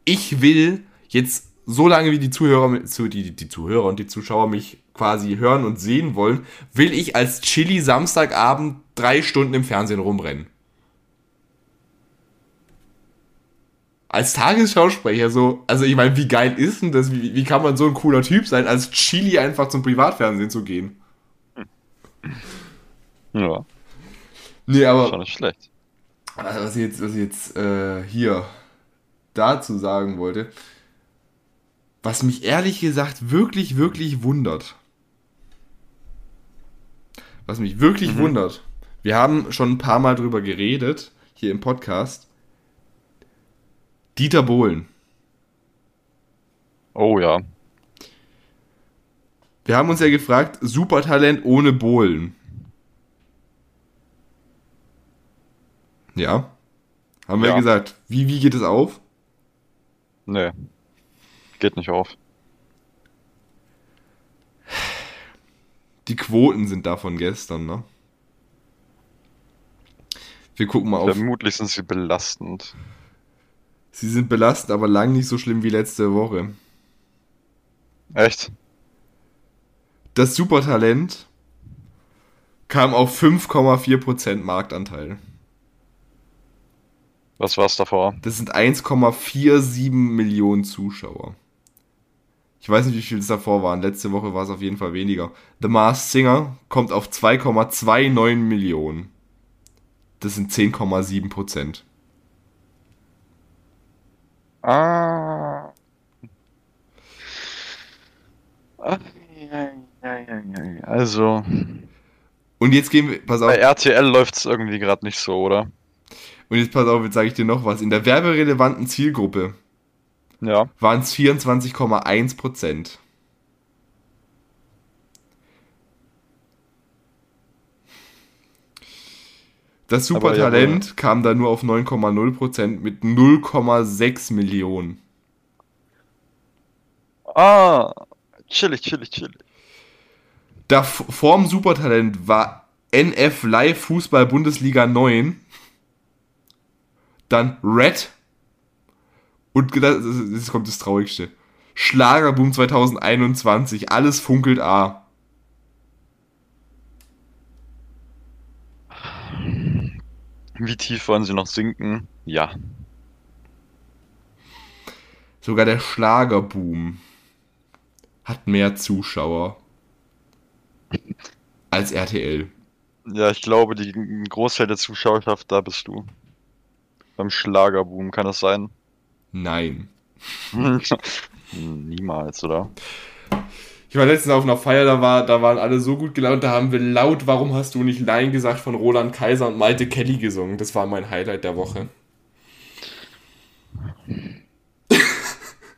ich will jetzt so lange wie die Zuhörer, die, die Zuhörer und die Zuschauer mich quasi hören und sehen wollen, will ich als Chili Samstagabend drei Stunden im Fernsehen rumrennen. Als Tagesschausprecher so, also ich meine, wie geil ist denn das? Wie, wie kann man so ein cooler Typ sein, als Chili einfach zum Privatfernsehen zu gehen? Ja, Nee, aber schon nicht schlecht. Also, was ich jetzt, was ich jetzt äh, hier dazu sagen wollte, was mich ehrlich gesagt wirklich, wirklich wundert. Was mich wirklich wundert. Wir haben schon ein paar Mal drüber geredet, hier im Podcast. Dieter Bohlen. Oh ja, Wir haben uns ja gefragt, Supertalent ohne Bohlen. Ja. Haben wir Ja. gesagt, wie, wie geht es auf? nee, geht nicht auf. Die Quoten sind davon gestern, ne? Wir gucken mal auf. Vermutlich sind sie belastend. Sie sind belastend, aber lang nicht so schlimm wie letzte Woche. Echt? Das Supertalent kam auf 5,4% Marktanteil. Was war's davor? Das sind 1,47 Millionen Zuschauer. Ich weiß nicht, wie viel es davor waren. Letzte Woche war es auf jeden Fall weniger. The Masked Singer kommt auf 2,29 Millionen. Das sind 10,7 Prozent. Ah. Ah, ja, ja, ja, ja. Also, Und jetzt gehen wir, pass auf, bei RTL läuft's irgendwie gerade nicht so, oder? und jetzt pass auf, jetzt sage ich dir noch was. In der werberelevanten Zielgruppe Ja. waren es 24,1 Prozent. Das Supertalent kam da nur auf 9,0 Prozent mit 0,6 Millionen. Ah, chillig, chillig, chillig. Da vorm Supertalent war NF Live Fußball Bundesliga 9. Dann Red. Und das, jetzt kommt das Traurigste. Schlagerboom 2021. Alles funkelt A. Wie tief wollen sie noch sinken? Ja. Sogar der Schlagerboom hat mehr Zuschauer als RTL. Ja, ich glaube, die Großteil der Zuschauerschaft, da bist du. Beim Schlagerboom kann das sein? Nein. <laughs> Niemals, oder? Ich war letztens auf einer Feier, da, war, da waren alle so gut gelaunt, da haben wir laut Warum hast du nicht Nein gesagt von Roland Kaiser und Malte Kelly gesungen. Das war mein Highlight der Woche.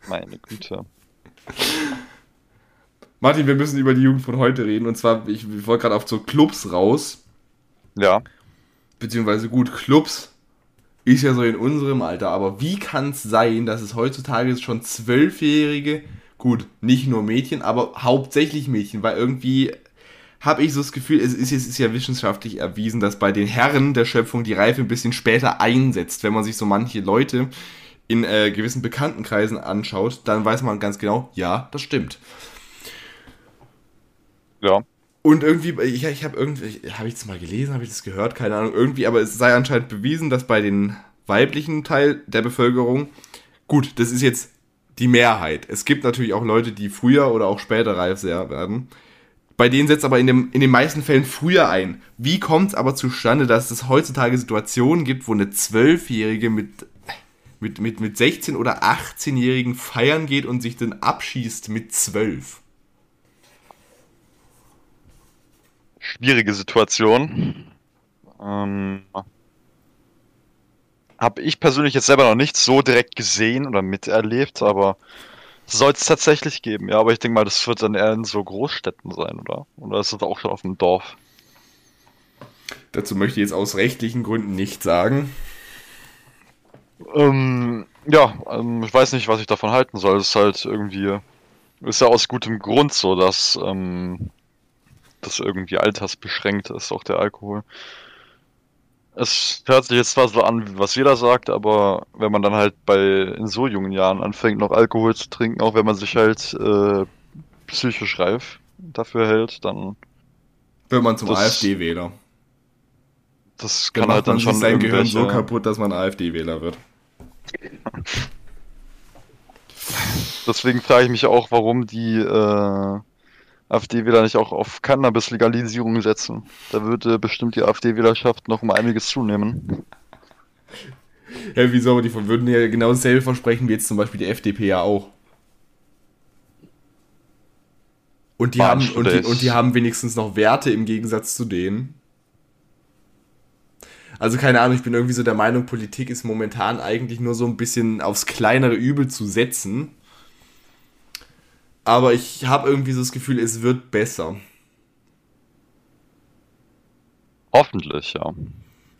Meine Güte. Martin, wir müssen über die Jugend von heute reden. Und zwar, ich, ich wollte gerade auf so Clubs raus. Ja. Beziehungsweise gut, Clubs ist ja so in unserem Alter. Aber wie kann es sein, dass es heutzutage schon Zwölfjährige, gut, nicht nur Mädchen, aber hauptsächlich Mädchen, weil irgendwie habe ich so das Gefühl, es ist, es ist ja wissenschaftlich erwiesen, dass bei den Herren der Schöpfung die Reife ein bisschen später einsetzt. Wenn man sich so manche Leute in äh, gewissen Bekanntenkreisen anschaut, dann weiß man ganz genau, ja, das stimmt. Ja. Und irgendwie, ich, ich habe irgendwie, habe ich das mal gelesen, habe ich das gehört, keine Ahnung, irgendwie, aber es sei anscheinend bewiesen, dass bei den weiblichen Teil der Bevölkerung, gut, das ist jetzt die Mehrheit. Es gibt natürlich auch Leute, die früher oder auch später reif werden. Bei denen setzt aber in, dem, in den meisten Fällen früher ein. Wie kommt es aber zustande, dass es heutzutage Situationen gibt, wo eine Zwölfjährige mit, mit, mit, mit 16- oder 18-Jährigen feiern geht und sich dann abschießt mit 12? Schwierige Situation. Ähm, habe ich persönlich jetzt selber noch nicht so direkt gesehen oder miterlebt, aber soll es tatsächlich geben. Ja, aber ich denke mal, das wird dann eher in so Großstädten sein, oder? Oder ist das auch schon auf dem Dorf? Dazu möchte ich jetzt aus rechtlichen Gründen nichts sagen. Ähm, ja, ähm, ich weiß nicht, was ich davon halten soll. Es ist halt irgendwie, ist ja aus gutem Grund so, dass ähm, das irgendwie altersbeschränkt ist, auch der Alkohol. Es hört sich jetzt zwar so an, was jeder sagt, aber wenn man dann halt bei in so jungen Jahren anfängt, noch Alkohol zu trinken, auch wenn man sich halt äh, psychisch reif dafür hält, dann Wird man zum AfD-Wähler. das Dann kann halt dann man sich schon sein Gehirn so kaputt, dass man AfD-Wähler wird. Deswegen frage ich mich auch, warum die äh, AfD-Wähler nicht auch auf Cannabis-Legalisierung setzen. Da würde bestimmt die AfD-Wählerschaft noch um einiges zunehmen. Ja, wieso? Aber die würden ja genau dasselbe versprechen wie jetzt zum Beispiel die FDP ja auch. Und die, Mann, haben, und, die, und die haben wenigstens noch Werte im Gegensatz zu denen. Also keine Ahnung, ich bin irgendwie so der Meinung, Politik ist momentan eigentlich nur so ein bisschen aufs kleinere Übel zu setzen. Aber ich habe irgendwie so das Gefühl, es wird besser. Hoffentlich, ja.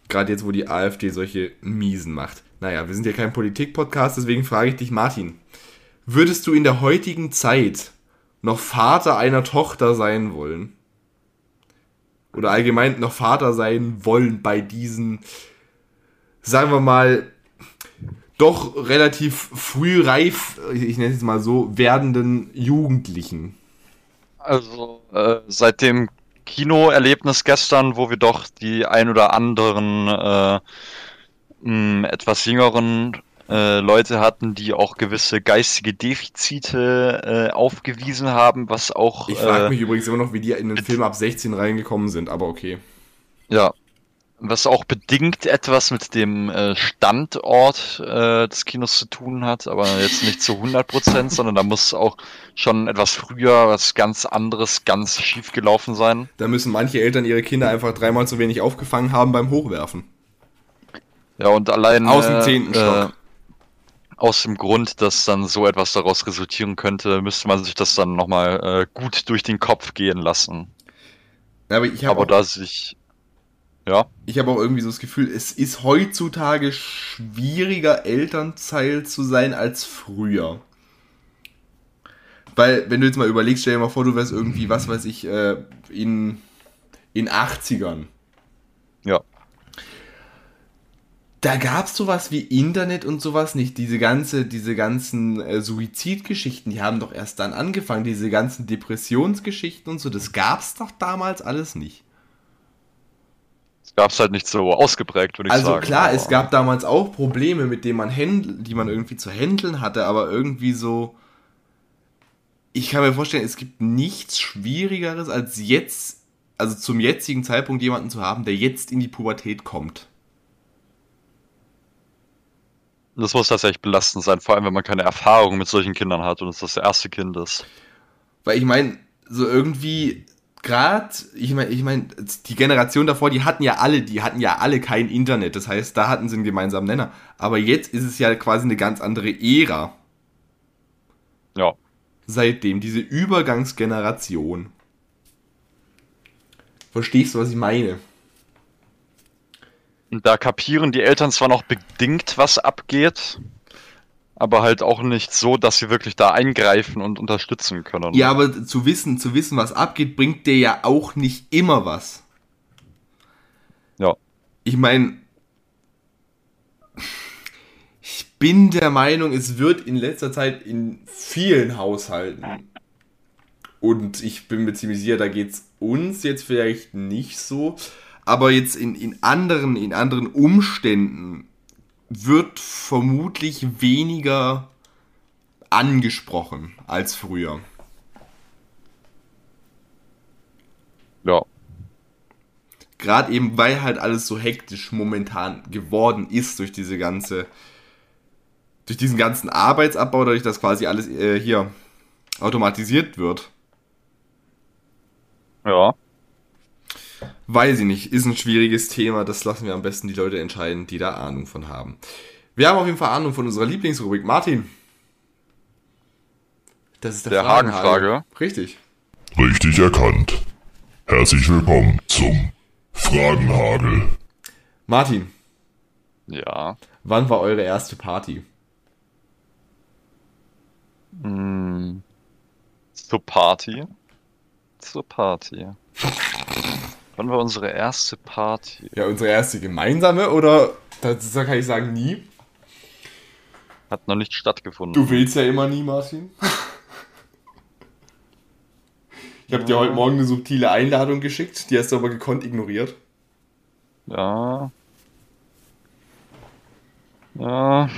Gerade jetzt, wo die AfD solche Miesen macht. Naja, wir sind ja kein Politik-Podcast, deswegen frage ich dich, Martin. Würdest du in der heutigen Zeit noch Vater einer Tochter sein wollen? Oder allgemein noch Vater sein wollen bei diesen sagen wir mal, doch relativ frühreif, ich nenne es jetzt mal so, werdenden Jugendlichen? Also äh, seit dem Kinoerlebnis gestern, wo wir doch die ein oder anderen äh, mh, etwas jüngeren äh, Leute hatten, die auch gewisse geistige Defizite äh, aufgewiesen haben, was auch Ich frage äh, mich übrigens immer noch, wie die in den Film ab 16 reingekommen sind, aber okay. Ja, was auch bedingt etwas mit dem äh, Standort äh, des Kinos zu tun hat, aber jetzt nicht zu 100 Prozent, <laughs> sondern da muss auch schon etwas früher was ganz anderes ganz schief gelaufen sein. Da müssen manche Eltern ihre Kinder einfach dreimal zu wenig aufgefangen haben beim Hochwerfen. Ja, und allein Aus dem äh, zehnten Stock. aus dem Grund, dass dann so etwas daraus resultieren könnte, müsste man sich das dann nochmal äh, gut durch den Kopf gehen lassen. Aber ich habe Aber da sich, ja, ich hab auch irgendwie so das Gefühl, es ist heutzutage schwieriger, Elternteil zu sein als früher. Weil, wenn du jetzt mal überlegst, stell dir mal vor, du wärst irgendwie, was weiß ich, äh, in, in 80ern. ja, Da gab es sowas wie Internet und sowas nicht. Diese ganze, diese ganzen äh, Suizidgeschichten, die haben doch erst dann angefangen. Diese ganzen Depressionsgeschichten und so, das gab's doch damals alles nicht. Gab es halt nicht so ausgeprägt, würde ich Also sagen. klar, aber- es gab damals auch Probleme, mit denen man händl die man irgendwie zu handeln hatte, aber irgendwie so. Ich kann mir vorstellen, es gibt nichts Schwierigeres als jetzt, also zum jetzigen Zeitpunkt jemanden zu haben, der jetzt in die Pubertät kommt. Das muss tatsächlich belastend sein, vor allem wenn man keine Erfahrung mit solchen Kindern hat und es das erste Kind ist. Weil ich meine, so irgendwie gerade, ich meine, ich meine, die Generation davor, die hatten ja alle, die hatten ja alle kein Internet. Das heißt, da hatten sie einen gemeinsamen Nenner. Aber jetzt ist es ja quasi eine ganz andere Ära. Ja. Seitdem, diese Übergangsgeneration. Verstehst du, was ich meine? Und da kapieren die Eltern zwar noch bedingt, was abgeht, aber halt auch nicht so, dass sie wirklich da eingreifen und unterstützen können. Ja, aber zu wissen, zu wissen, was abgeht, bringt dir ja auch nicht immer was. Ja. Ich meine, ich bin der Meinung, es wird in letzter Zeit in vielen Haushalten und ich bin mir ziemlich sicher, da geht es uns jetzt vielleicht nicht so, aber jetzt in, in, anderen, in anderen Umständen wird vermutlich weniger angesprochen als früher. Ja. Gerade eben, weil halt alles so hektisch momentan geworden ist durch diese ganze, durch diesen ganzen Arbeitsabbau, dadurch, dass quasi alles äh, hier automatisiert wird. Ja. Weiß ich nicht, ist ein schwieriges Thema, das lassen wir am besten die Leute entscheiden, die da Ahnung von haben. Wir haben auf jeden Fall Ahnung von unserer Lieblingsrubrik. Martin. Das ist der, Der Fragenhagel. Hagenfrage. Richtig. Richtig erkannt. Herzlich willkommen zum Fragenhagel. Martin, Ja. wann war eure erste Party? Hm. Zur Party. Zur Party. Wann war unsere erste Party? Ja, unsere erste gemeinsame oder, das, da kann ich sagen, nie. Hat noch nicht stattgefunden. Du willst ja immer nie, Martin. <laughs> Ich habe dir heute Morgen eine subtile Einladung geschickt, die hast du aber gekonnt ignoriert. Ja. Ja.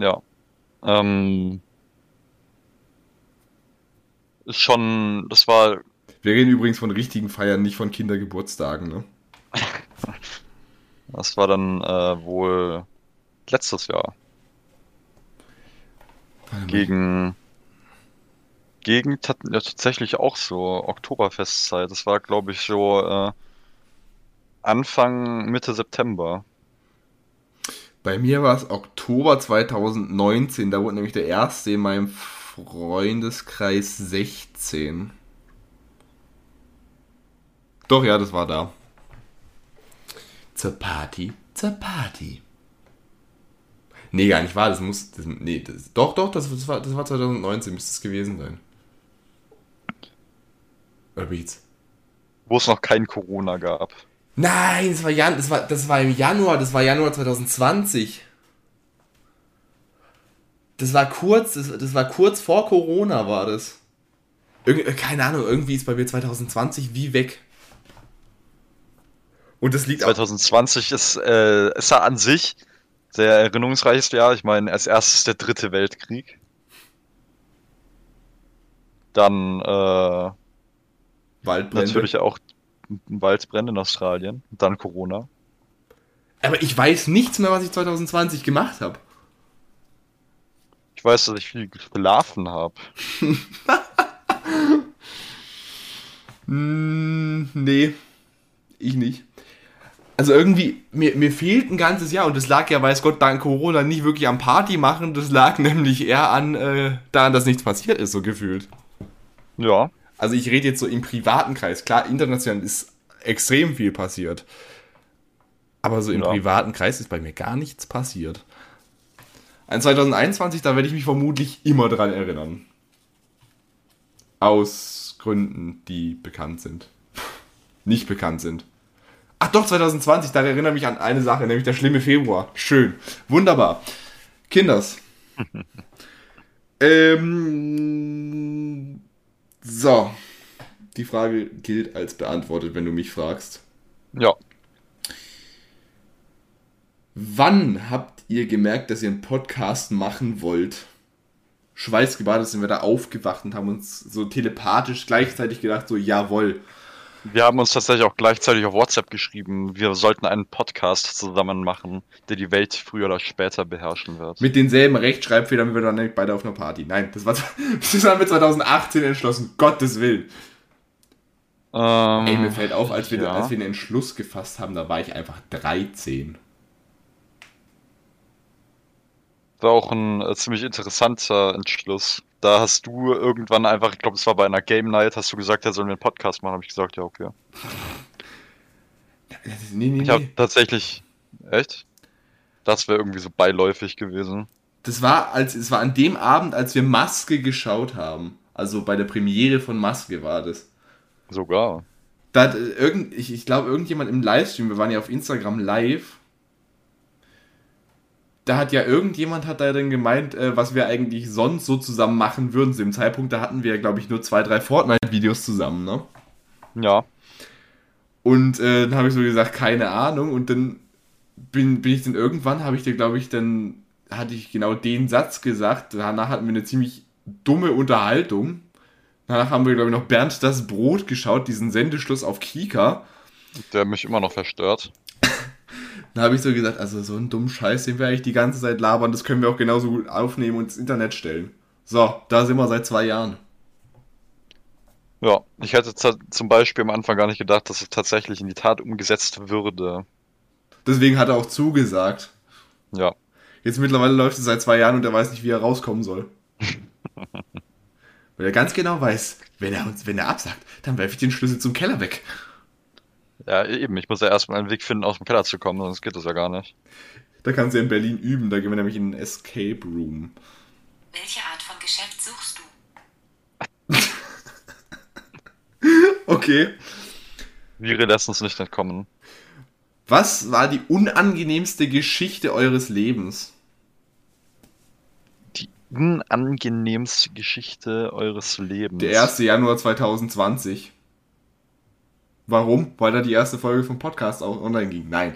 Ja. Ähm. Ist schon, das war, Wir reden übrigens von richtigen Feiern, nicht von Kindergeburtstagen, ne? das war dann äh, wohl letztes Jahr. Gegen, gegen ja, tatsächlich auch so Oktoberfestzeit. Das war, glaube ich, so äh, Anfang, Mitte September. Bei mir war es Oktober 2019, da wurde nämlich der erste in meinem Freundeskreis 16. Doch, ja, das war da. Zur Party, zur Party. Nee, gar nicht wahr, das muss. Das, nee, das, doch, doch, das, das, war, das war 2019, müsste es gewesen sein. Oder ich jetzt? Wo es noch kein Corona gab. Nein, das war, Jan das, war, das war im Januar, das war Januar 2020. Das war kurz, das, das war kurz vor Corona war das. Irg äh, keine Ahnung, irgendwie ist bei mir 2020 wie weg. Und das liegt auch. 2020 ist, äh, ist ja an sich sehr erinnerungsreiches Jahr. Ich meine, als erstes der dritte Weltkrieg. Dann äh, Waldbrände. natürlich auch Waldbrände in Australien. Dann Corona. Aber ich weiß nichts mehr, was ich 2020 gemacht habe. Ich weiß, dass ich viel geschlafen habe. <laughs> Hm, nee, ich nicht. Also irgendwie, mir, mir fehlt ein ganzes Jahr und das lag ja, weiß Gott, dank Corona nicht wirklich am Party machen. Das lag <laughs> nämlich eher an, äh, daran, dass nichts passiert ist, so gefühlt. Ja. Also ich rede jetzt so im privaten Kreis. Klar, international ist extrem viel passiert. Aber so im Ja. privaten Kreis ist bei mir gar nichts passiert. An 2021, da werde ich mich vermutlich immer dran erinnern. Aus Gründen, die bekannt sind. Nicht bekannt sind. Ach doch, 2020, da erinnere ich mich an eine Sache, nämlich der schlimme Februar. Schön. Wunderbar. Kinders. <laughs> ähm, so. Die Frage gilt als beantwortet, wenn du mich fragst. Ja. Wann habt ihr gemerkt, dass ihr einen Podcast machen wollt? Schweißgebadet sind wir da aufgewacht und haben uns so telepathisch gleichzeitig gedacht, so jawohl. Wir haben uns tatsächlich auch gleichzeitig auf WhatsApp geschrieben, wir sollten einen Podcast zusammen machen, der die Welt früher oder später beherrschen wird. Mit denselben Rechtschreibfehlern, wie wir dann nicht beide auf einer Party. Nein, das war <laughs> das haben wir 2018 entschlossen. Gottes Willen. Ähm, Ey, mir fällt auf, als wir, ja. als wir den Entschluss gefasst haben, da war ich einfach 13. war auch ein äh, ziemlich interessanter Entschluss. Da hast du irgendwann einfach, ich glaube, es war bei einer Game Night, hast du gesagt, ja, sollen wir einen Podcast machen? Habe ich gesagt, ja, okay. Nee, nee, Ich habe nee. tatsächlich, echt? Das wäre irgendwie so beiläufig gewesen. Das war, als, es war an dem Abend, als wir Maske geschaut haben. Also bei der Premiere von Maske war das. Sogar. Da hat äh, irgend, ich, ich glaube, irgendjemand im Livestream, wir waren ja auf Instagram live, da hat ja irgendjemand hat da dann gemeint, äh, was wir eigentlich sonst so zusammen machen würden. Zu dem Zeitpunkt, da hatten wir, glaube ich, nur zwei, drei Fortnite-Videos zusammen, ne? Ja. Und äh, dann habe ich so gesagt, keine Ahnung. Und dann bin, bin ich dann irgendwann, habe ich dir, glaube ich, dann hatte ich genau den Satz gesagt. Danach hatten wir eine ziemlich dumme Unterhaltung. Danach haben wir, glaube ich, noch Bernd das Brot geschaut, diesen Sendeschluss auf Kika. Der mich immer noch verstört. Dann habe ich so gesagt, also so einen dummen Scheiß, den wir eigentlich die ganze Zeit labern, das können wir auch genauso gut aufnehmen und ins Internet stellen. So, da sind wir seit zwei Jahren. Ja, ich hätte z- zum Beispiel am Anfang gar nicht gedacht, dass es tatsächlich in die Tat umgesetzt würde. Deswegen hat er auch zugesagt. Ja. Jetzt mittlerweile läuft es seit zwei Jahren und er weiß nicht, wie er rauskommen soll. <laughs> Weil er ganz genau weiß, wenn er uns, wenn er absagt, dann werfe ich den Schlüssel zum Keller weg. Ja, eben. Ich muss ja erstmal einen Weg finden, aus dem Keller zu kommen, sonst geht das ja gar nicht. Da kannst du in Berlin üben, da gehen wir nämlich in einen Escape Room. Welche Art von Geschäft suchst du? <laughs> Okay. Viren lässt uns nicht entkommen. Was war die unangenehmste Geschichte eures Lebens? Die unangenehmste Geschichte eures Lebens. Der 1. Januar 2020. Warum? Weil da die erste Folge vom Podcast auch online ging. Nein.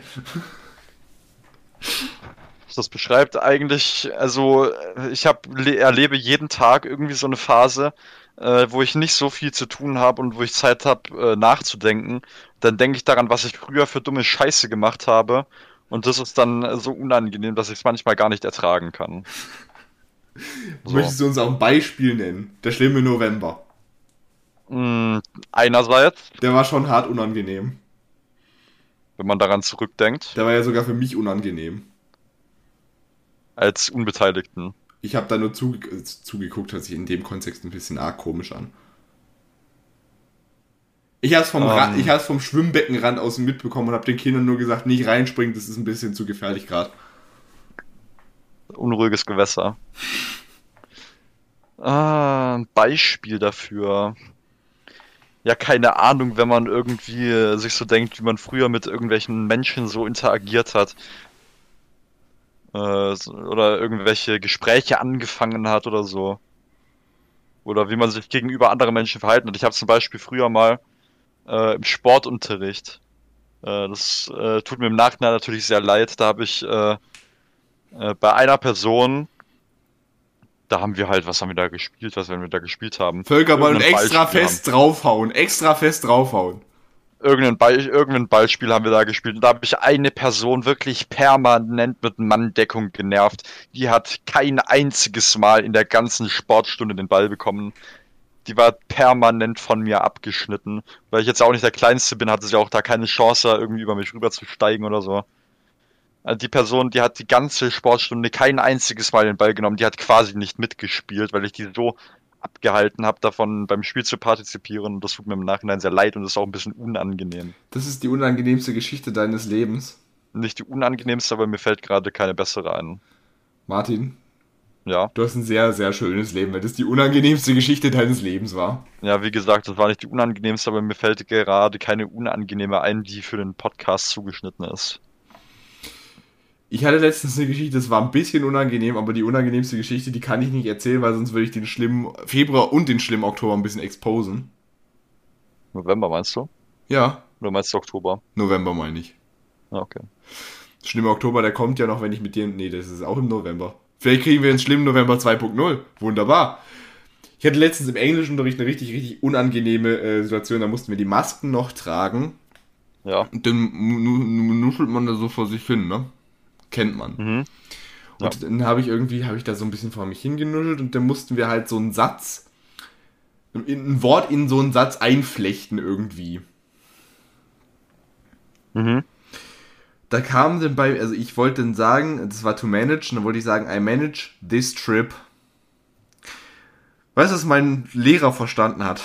Das beschreibt eigentlich, also ich hab, le- erlebe jeden Tag irgendwie so eine Phase, äh, wo ich nicht so viel zu tun habe und wo ich Zeit habe, äh, nachzudenken. Dann denke ich daran, was ich früher für dumme Scheiße gemacht habe. Und das ist dann so unangenehm, dass ich es manchmal gar nicht ertragen kann. So. <laughs> Möchtest du uns auch ein Beispiel nennen? Der schlimme November. Mm, einerseits, Der war schon hart unangenehm. wenn man daran zurückdenkt, Der war ja sogar für mich unangenehm. als Unbeteiligten. Ich habe da nur zuge äh, zugeguckt, hört sich in dem Kontext ein bisschen arg komisch an. Ich hab's vom, Ra Ähm. ich hab's vom Schwimmbeckenrand aus mitbekommen und hab den Kindern nur gesagt, nicht reinspringen, das ist ein bisschen zu gefährlich gerade. Unruhiges Gewässer. Ah, ein Beispiel dafür. Ja, keine Ahnung, wenn man irgendwie äh, sich so denkt, wie man früher mit irgendwelchen Menschen so interagiert hat. Äh, oder irgendwelche Gespräche angefangen hat oder so. Oder wie man sich gegenüber anderen Menschen verhalten hat. Ich habe zum Beispiel früher mal äh, im Sportunterricht, äh, das äh, tut mir im Nachhinein natürlich sehr leid, da habe ich äh, bei einer Person, da haben wir halt, was haben wir da gespielt, was werden wir da gespielt haben? Völkerball und extra Ballspiel fest draufhauen. Extra fest draufhauen. irgendein, Ball, irgendein Ballspiel haben wir da gespielt. Und da habe ich eine Person wirklich permanent mit Manndeckung genervt. Die hat kein einziges Mal in der ganzen Sportstunde den Ball bekommen. Die war permanent von mir abgeschnitten. Weil ich jetzt auch nicht der Kleinste bin, hatte sie auch da keine Chance, irgendwie über mich rüber zu steigen oder so. Also die Person, die hat die ganze Sportstunde kein einziges Mal den Ball genommen. Die hat quasi nicht mitgespielt, weil ich die so abgehalten habe, davon beim Spiel zu partizipieren. Und das tut mir im Nachhinein sehr leid und ist auch ein bisschen unangenehm. Das ist die unangenehmste Geschichte deines Lebens. Nicht die unangenehmste, aber mir fällt gerade keine bessere ein. Martin, Ja, du hast ein sehr, sehr schönes Leben, weil das die unangenehmste Geschichte deines Lebens war. ja, wie gesagt, das war nicht die unangenehmste, aber mir fällt gerade keine unangenehme ein, die für den Podcast zugeschnitten ist. Ich hatte letztens eine Geschichte, das war ein bisschen unangenehm, aber die unangenehmste Geschichte, die kann ich nicht erzählen, weil sonst würde ich den schlimmen Februar und den schlimmen Oktober ein bisschen exposen. November meinst du? Ja, Oder meinst du Oktober? November meine ich. Ja, okay. Schlimmer Oktober, der kommt ja noch, wenn ich mit dir. Nee, das ist auch im November. Vielleicht kriegen wir einen schlimmen November 2.0. Wunderbar. Ich hatte letztens im Englischunterricht eine richtig, richtig unangenehme äh, Situation. Da mussten wir die Masken noch tragen. Ja. Und dann nu- nu- nuschelt man da so vor sich hin, ne? Kennt man. Mhm. Und dann habe ich irgendwie, habe ich da so ein bisschen vor mich hingenuschelt und dann mussten wir halt so einen Satz, ein Wort in so einen Satz einflechten irgendwie. Mhm. Da kam dann bei, also ich wollte dann sagen, das war to manage, und dann wollte ich sagen, I manage this trip. Weißt du, was mein Lehrer verstanden hat?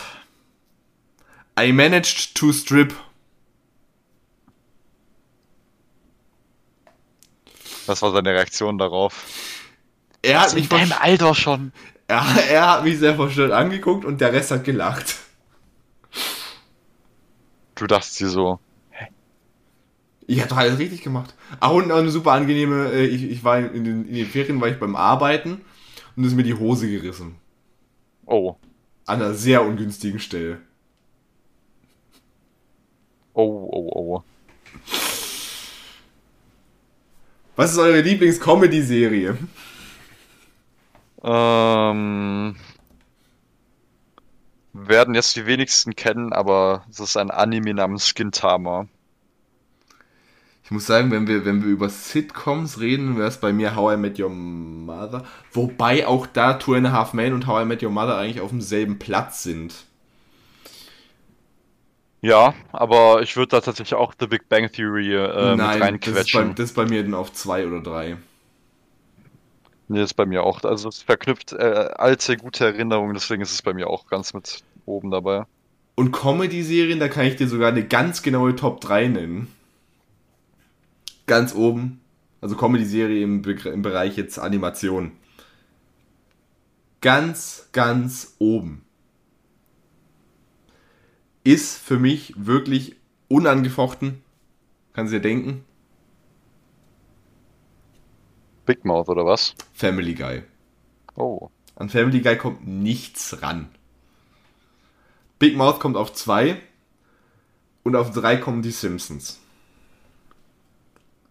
I managed to strip. Was war seine Reaktion darauf? Er hat, mich versch- Alter schon. er, er hat mich sehr verstört angeguckt und der Rest hat gelacht. Du dachtest dir so, Ich habe doch alles richtig gemacht. Ach, und eine super angenehme, äh, ich, ich war in den, in den Ferien, war ich beim Arbeiten und ist mir die Hose gerissen. oh, An einer sehr ungünstigen Stelle. oh, oh, oh. Was ist eure Lieblings-Comedy-Serie? Ähm, werden jetzt die wenigsten kennen, aber es ist ein Anime namens Gintama. Ich muss sagen, wenn wir, wenn wir über Sitcoms reden, wäre es bei mir How I Met Your Mother. Wobei auch da Two and a Half Men und How I Met Your Mother eigentlich auf demselben Platz sind. Ja, aber ich würde da tatsächlich auch The Big Bang Theory äh, mit Nein, das ist, bei, reinquetschen. das ist bei mir dann auf zwei oder drei. Nee, ist bei mir auch. Also es verknüpft äh, alte, gute Erinnerungen, deswegen ist es bei mir auch ganz mit oben dabei. Und Comedy-Serien, da kann ich dir sogar eine ganz genaue Top 3 nennen. Ganz oben. Also Comedy-Serie im, im Bereich jetzt Animation. Ganz, ganz oben. Ist für mich wirklich unangefochten. Kannst du dir denken? Big Mouth oder was? Family Guy. Oh. An Family Guy kommt nichts ran. Big Mouth kommt auf 2 und auf 3 kommen die Simpsons.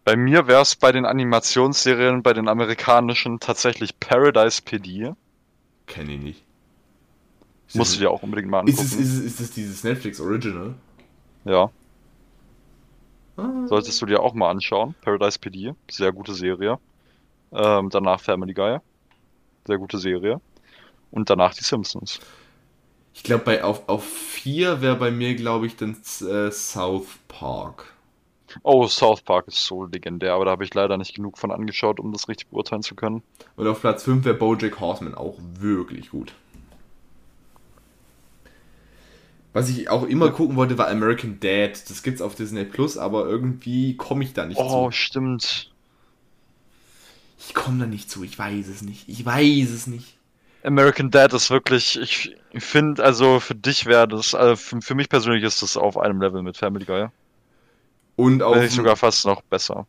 Bei mir wäre es bei den Animationsserien, bei den amerikanischen tatsächlich Paradise PD. Kenne ich nicht. Ist Musst du dir auch unbedingt mal Ist angucken. es, ist, es, ist es dieses Netflix Original? Ja, Ah. solltest du dir auch mal anschauen. Paradise PD, sehr gute Serie. Ähm, danach Family Guy, sehr gute Serie. Und danach die Simpsons. Ich glaube, bei auf, auf 4 wäre bei mir, glaube ich, dann äh, South Park. Oh, South Park ist so legendär, aber da habe ich leider nicht genug von angeschaut, um das richtig beurteilen zu können. Und auf Platz 5 wäre Bojack Horseman auch wirklich gut. Was ich auch immer gucken wollte, war American Dad. Das gibt's auf Disney Plus, aber irgendwie komme ich da nicht Oh, zu. stimmt. Ich komme da nicht zu, ich weiß es nicht. Ich weiß es nicht. American Dad ist wirklich, ich, finde, also für dich wäre das, also für, für mich persönlich ist das auf einem Level mit Family Guy. Und auf, Wenn nicht sogar fast noch besser.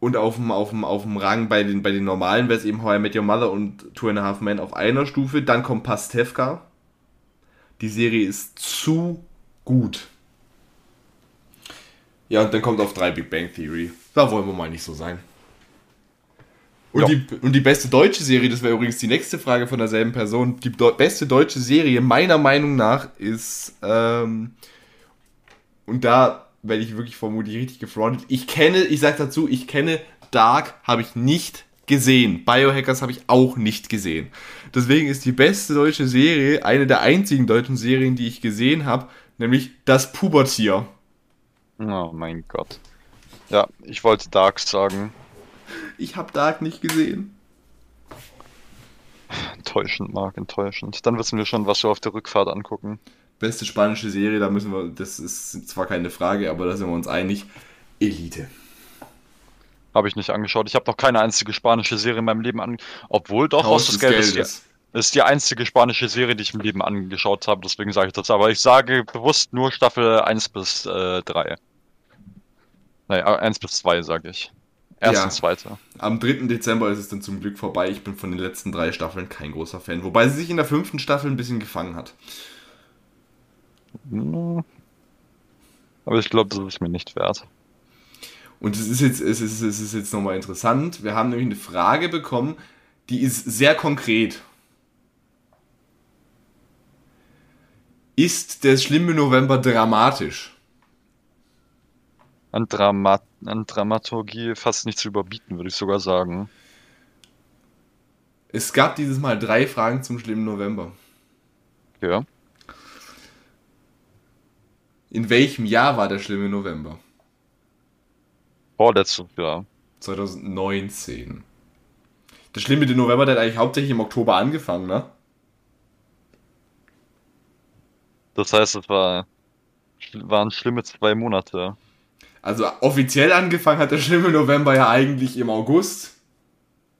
und auf dem, auf dem, auf dem Rang bei den, bei den normalen wäre es eben How I Met Your Mother und Two and a Half Men auf einer Stufe. Dann kommt Pastewka. Die Serie ist zu gut. Ja, und dann kommt auf drei Big Bang Theory. Da wollen wir mal nicht so sein. Und, Ja. die, und die beste deutsche Serie, das wäre übrigens die nächste Frage von derselben Person. Die beste deutsche Serie, meiner Meinung nach, ist. Ähm, und da werde ich wirklich vermutlich richtig gefrontet. Ich kenne, ich sage dazu, ich kenne Dark, habe ich nicht gesehen. Biohackers habe ich auch nicht gesehen. Deswegen ist die beste deutsche Serie eine der einzigen deutschen Serien, die ich gesehen habe, nämlich Das Pubertier. Oh mein Gott. Ja, ich wollte Dark sagen. Ich habe Dark nicht gesehen. Enttäuschend, Marc, enttäuschend. Dann wissen wir schon, was wir auf der Rückfahrt angucken. Beste spanische Serie, da müssen wir, das ist zwar keine Frage, aber da sind wir uns einig. Elite. Habe ich nicht angeschaut. Ich habe noch keine einzige spanische Serie in meinem Leben an. Obwohl doch Haus des Geldes. Ist die, ist die einzige spanische Serie, die ich im Leben angeschaut habe. Deswegen sage ich das. Aber ich sage bewusst nur Staffel 1 bis äh, 3. Nein, 1 bis 2 sage ich. Erste Ja. zweite. Am 3. Dezember ist es dann zum Glück vorbei. Ich bin von den letzten drei Staffeln kein großer Fan. Wobei sie sich in der fünften Staffel ein bisschen gefangen hat. Hm. Aber ich glaube, das ist mir nicht wert. Und es ist jetzt, es ist, es ist jetzt nochmal interessant. Wir haben nämlich eine Frage bekommen, die ist sehr konkret. Ist der schlimme November dramatisch? An, Drama an Dramaturgie fast nicht zu überbieten, würde ich sogar sagen. Es gab dieses Mal drei Fragen zum schlimmen November. Ja. In welchem Jahr war der schlimme November? Vorletztes Jahr. 2019. Der schlimme November, der hat eigentlich hauptsächlich im Oktober angefangen, ne? Das heißt, es war, waren schlimme zwei Monate. Also offiziell angefangen hat der schlimme November ja eigentlich im August.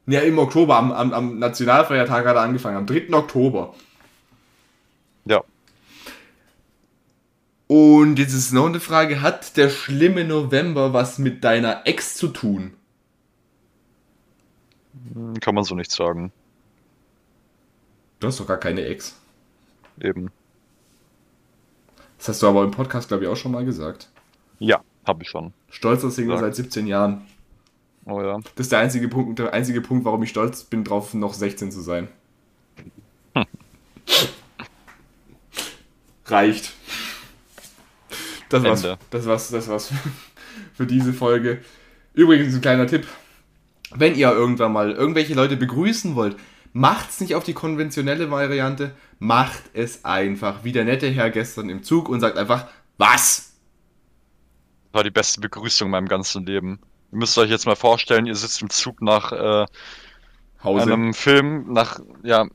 Ja, im Oktober, am, am, am Nationalfeiertag hat er angefangen, am 3. Oktober. Ja. Und jetzt ist noch eine Frage, hat der schlimme November was mit deiner Ex zu tun? Hm, Kann man so nicht sagen. Du hast doch gar keine Ex. Eben. Das hast du aber im Podcast, glaube ich, auch schon mal gesagt. Ja, habe ich schon. Stolzer Single seit 17 Jahren. Oh ja. Das ist der einzige Punkt, der einzige Punkt, warum ich stolz bin, drauf noch 16 zu sein. Reicht. Das war's, Ende. das war's, das war's <laughs> für diese Folge. Übrigens ein kleiner Tipp. Wenn ihr irgendwann mal irgendwelche Leute begrüßen wollt, macht's nicht auf die konventionelle Variante, macht es einfach wie der nette Herr gestern im Zug und sagt einfach, was? Das war die beste Begrüßung in meinem ganzen Leben. Ihr müsst euch jetzt mal vorstellen, ihr sitzt im Zug nach äh, Hause. einem Film, nach, ja,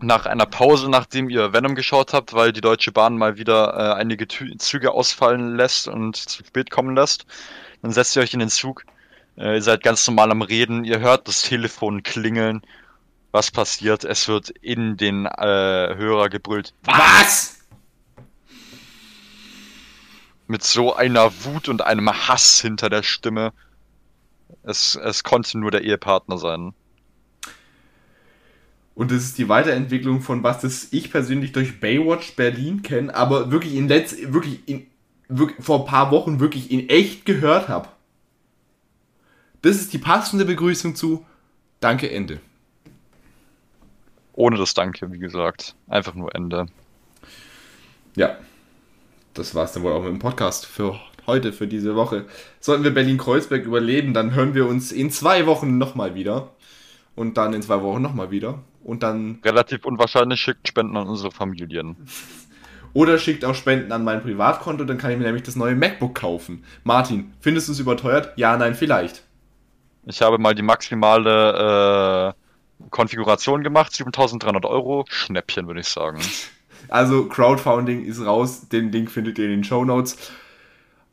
nach einer Pause, nachdem ihr Venom geschaut habt, weil die Deutsche Bahn mal wieder äh, einige Tü Züge ausfallen lässt und zu spät kommen lässt. Dann setzt ihr euch in den Zug, äh, ihr seid ganz normal am Reden, ihr hört das Telefon klingeln. Was passiert? Es wird in den äh, Hörer gebrüllt. was? Mit so einer Wut und einem Hass hinter der Stimme. Es, es konnte nur der Ehepartner sein. Und das ist die Weiterentwicklung von was das ich persönlich durch Baywatch Berlin kenne, aber wirklich in letz wirklich in wirklich vor ein paar Wochen wirklich in echt gehört habe. Das ist die passende Begrüßung zu Danke Ende. Ohne das Danke, wie gesagt. Einfach nur Ende. Ja. Das war's dann wohl auch mit dem Podcast für heute, für diese Woche. Sollten wir Berlin-Kreuzberg überleben, dann hören wir uns in zwei Wochen nochmal wieder. Und dann in zwei Wochen nochmal wieder. Und dann Relativ unwahrscheinlich schickt Spenden an unsere Familien. <laughs> Oder schickt auch Spenden an mein Privatkonto, dann kann ich mir nämlich das neue MacBook kaufen. Martin, findest du es überteuert? Ja, nein, vielleicht. Ich habe mal die maximale äh, Konfiguration gemacht, 7300 Euro. Schnäppchen, würde ich sagen. <laughs> Also Crowdfunding ist raus, den Link findet ihr in den Show Notes.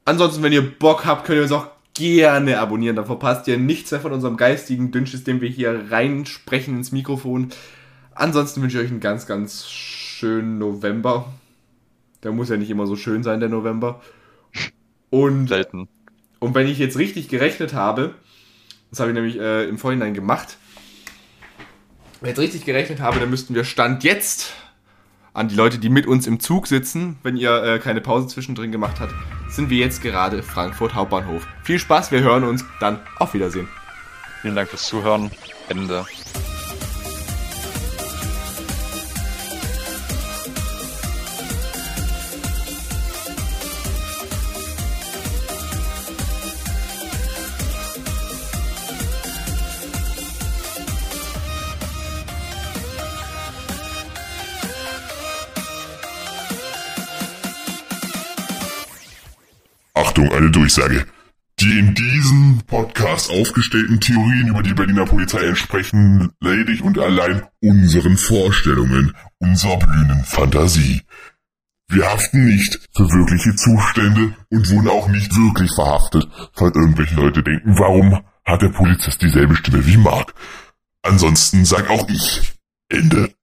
Ansonsten, wenn ihr Bock habt, könnt ihr uns auch gerne abonnieren, dann verpasst ihr nichts mehr von unserem geistigen Dünnschiss, den wir hier reinsprechen ins Mikrofon. ansonsten wünsche ich euch einen ganz, ganz schönen November. Der muss ja nicht immer so schön sein, der November. Und, Selten. und wenn ich jetzt richtig gerechnet habe, das habe ich nämlich äh, im Vorhinein gemacht, wenn ich jetzt richtig gerechnet habe, dann müssten wir Stand jetzt an die Leute, die mit uns im Zug sitzen, wenn ihr äh, keine Pause zwischendrin gemacht habt, sind wir jetzt gerade Frankfurt Hauptbahnhof. Viel Spaß, wir hören uns, dann auf Wiedersehen. Vielen Dank fürs Zuhören. Ende. Durchsage. Die in diesem Podcast aufgestellten Theorien über die Berliner Polizei entsprechen ledig und allein unseren Vorstellungen, unserer blühenden Fantasie. Wir haften nicht für wirkliche Zustände und wurden auch nicht wirklich verhaftet, falls irgendwelche Leute denken, warum hat der Polizist dieselbe Stimme wie Mark? Ansonsten sag auch ich. Ende.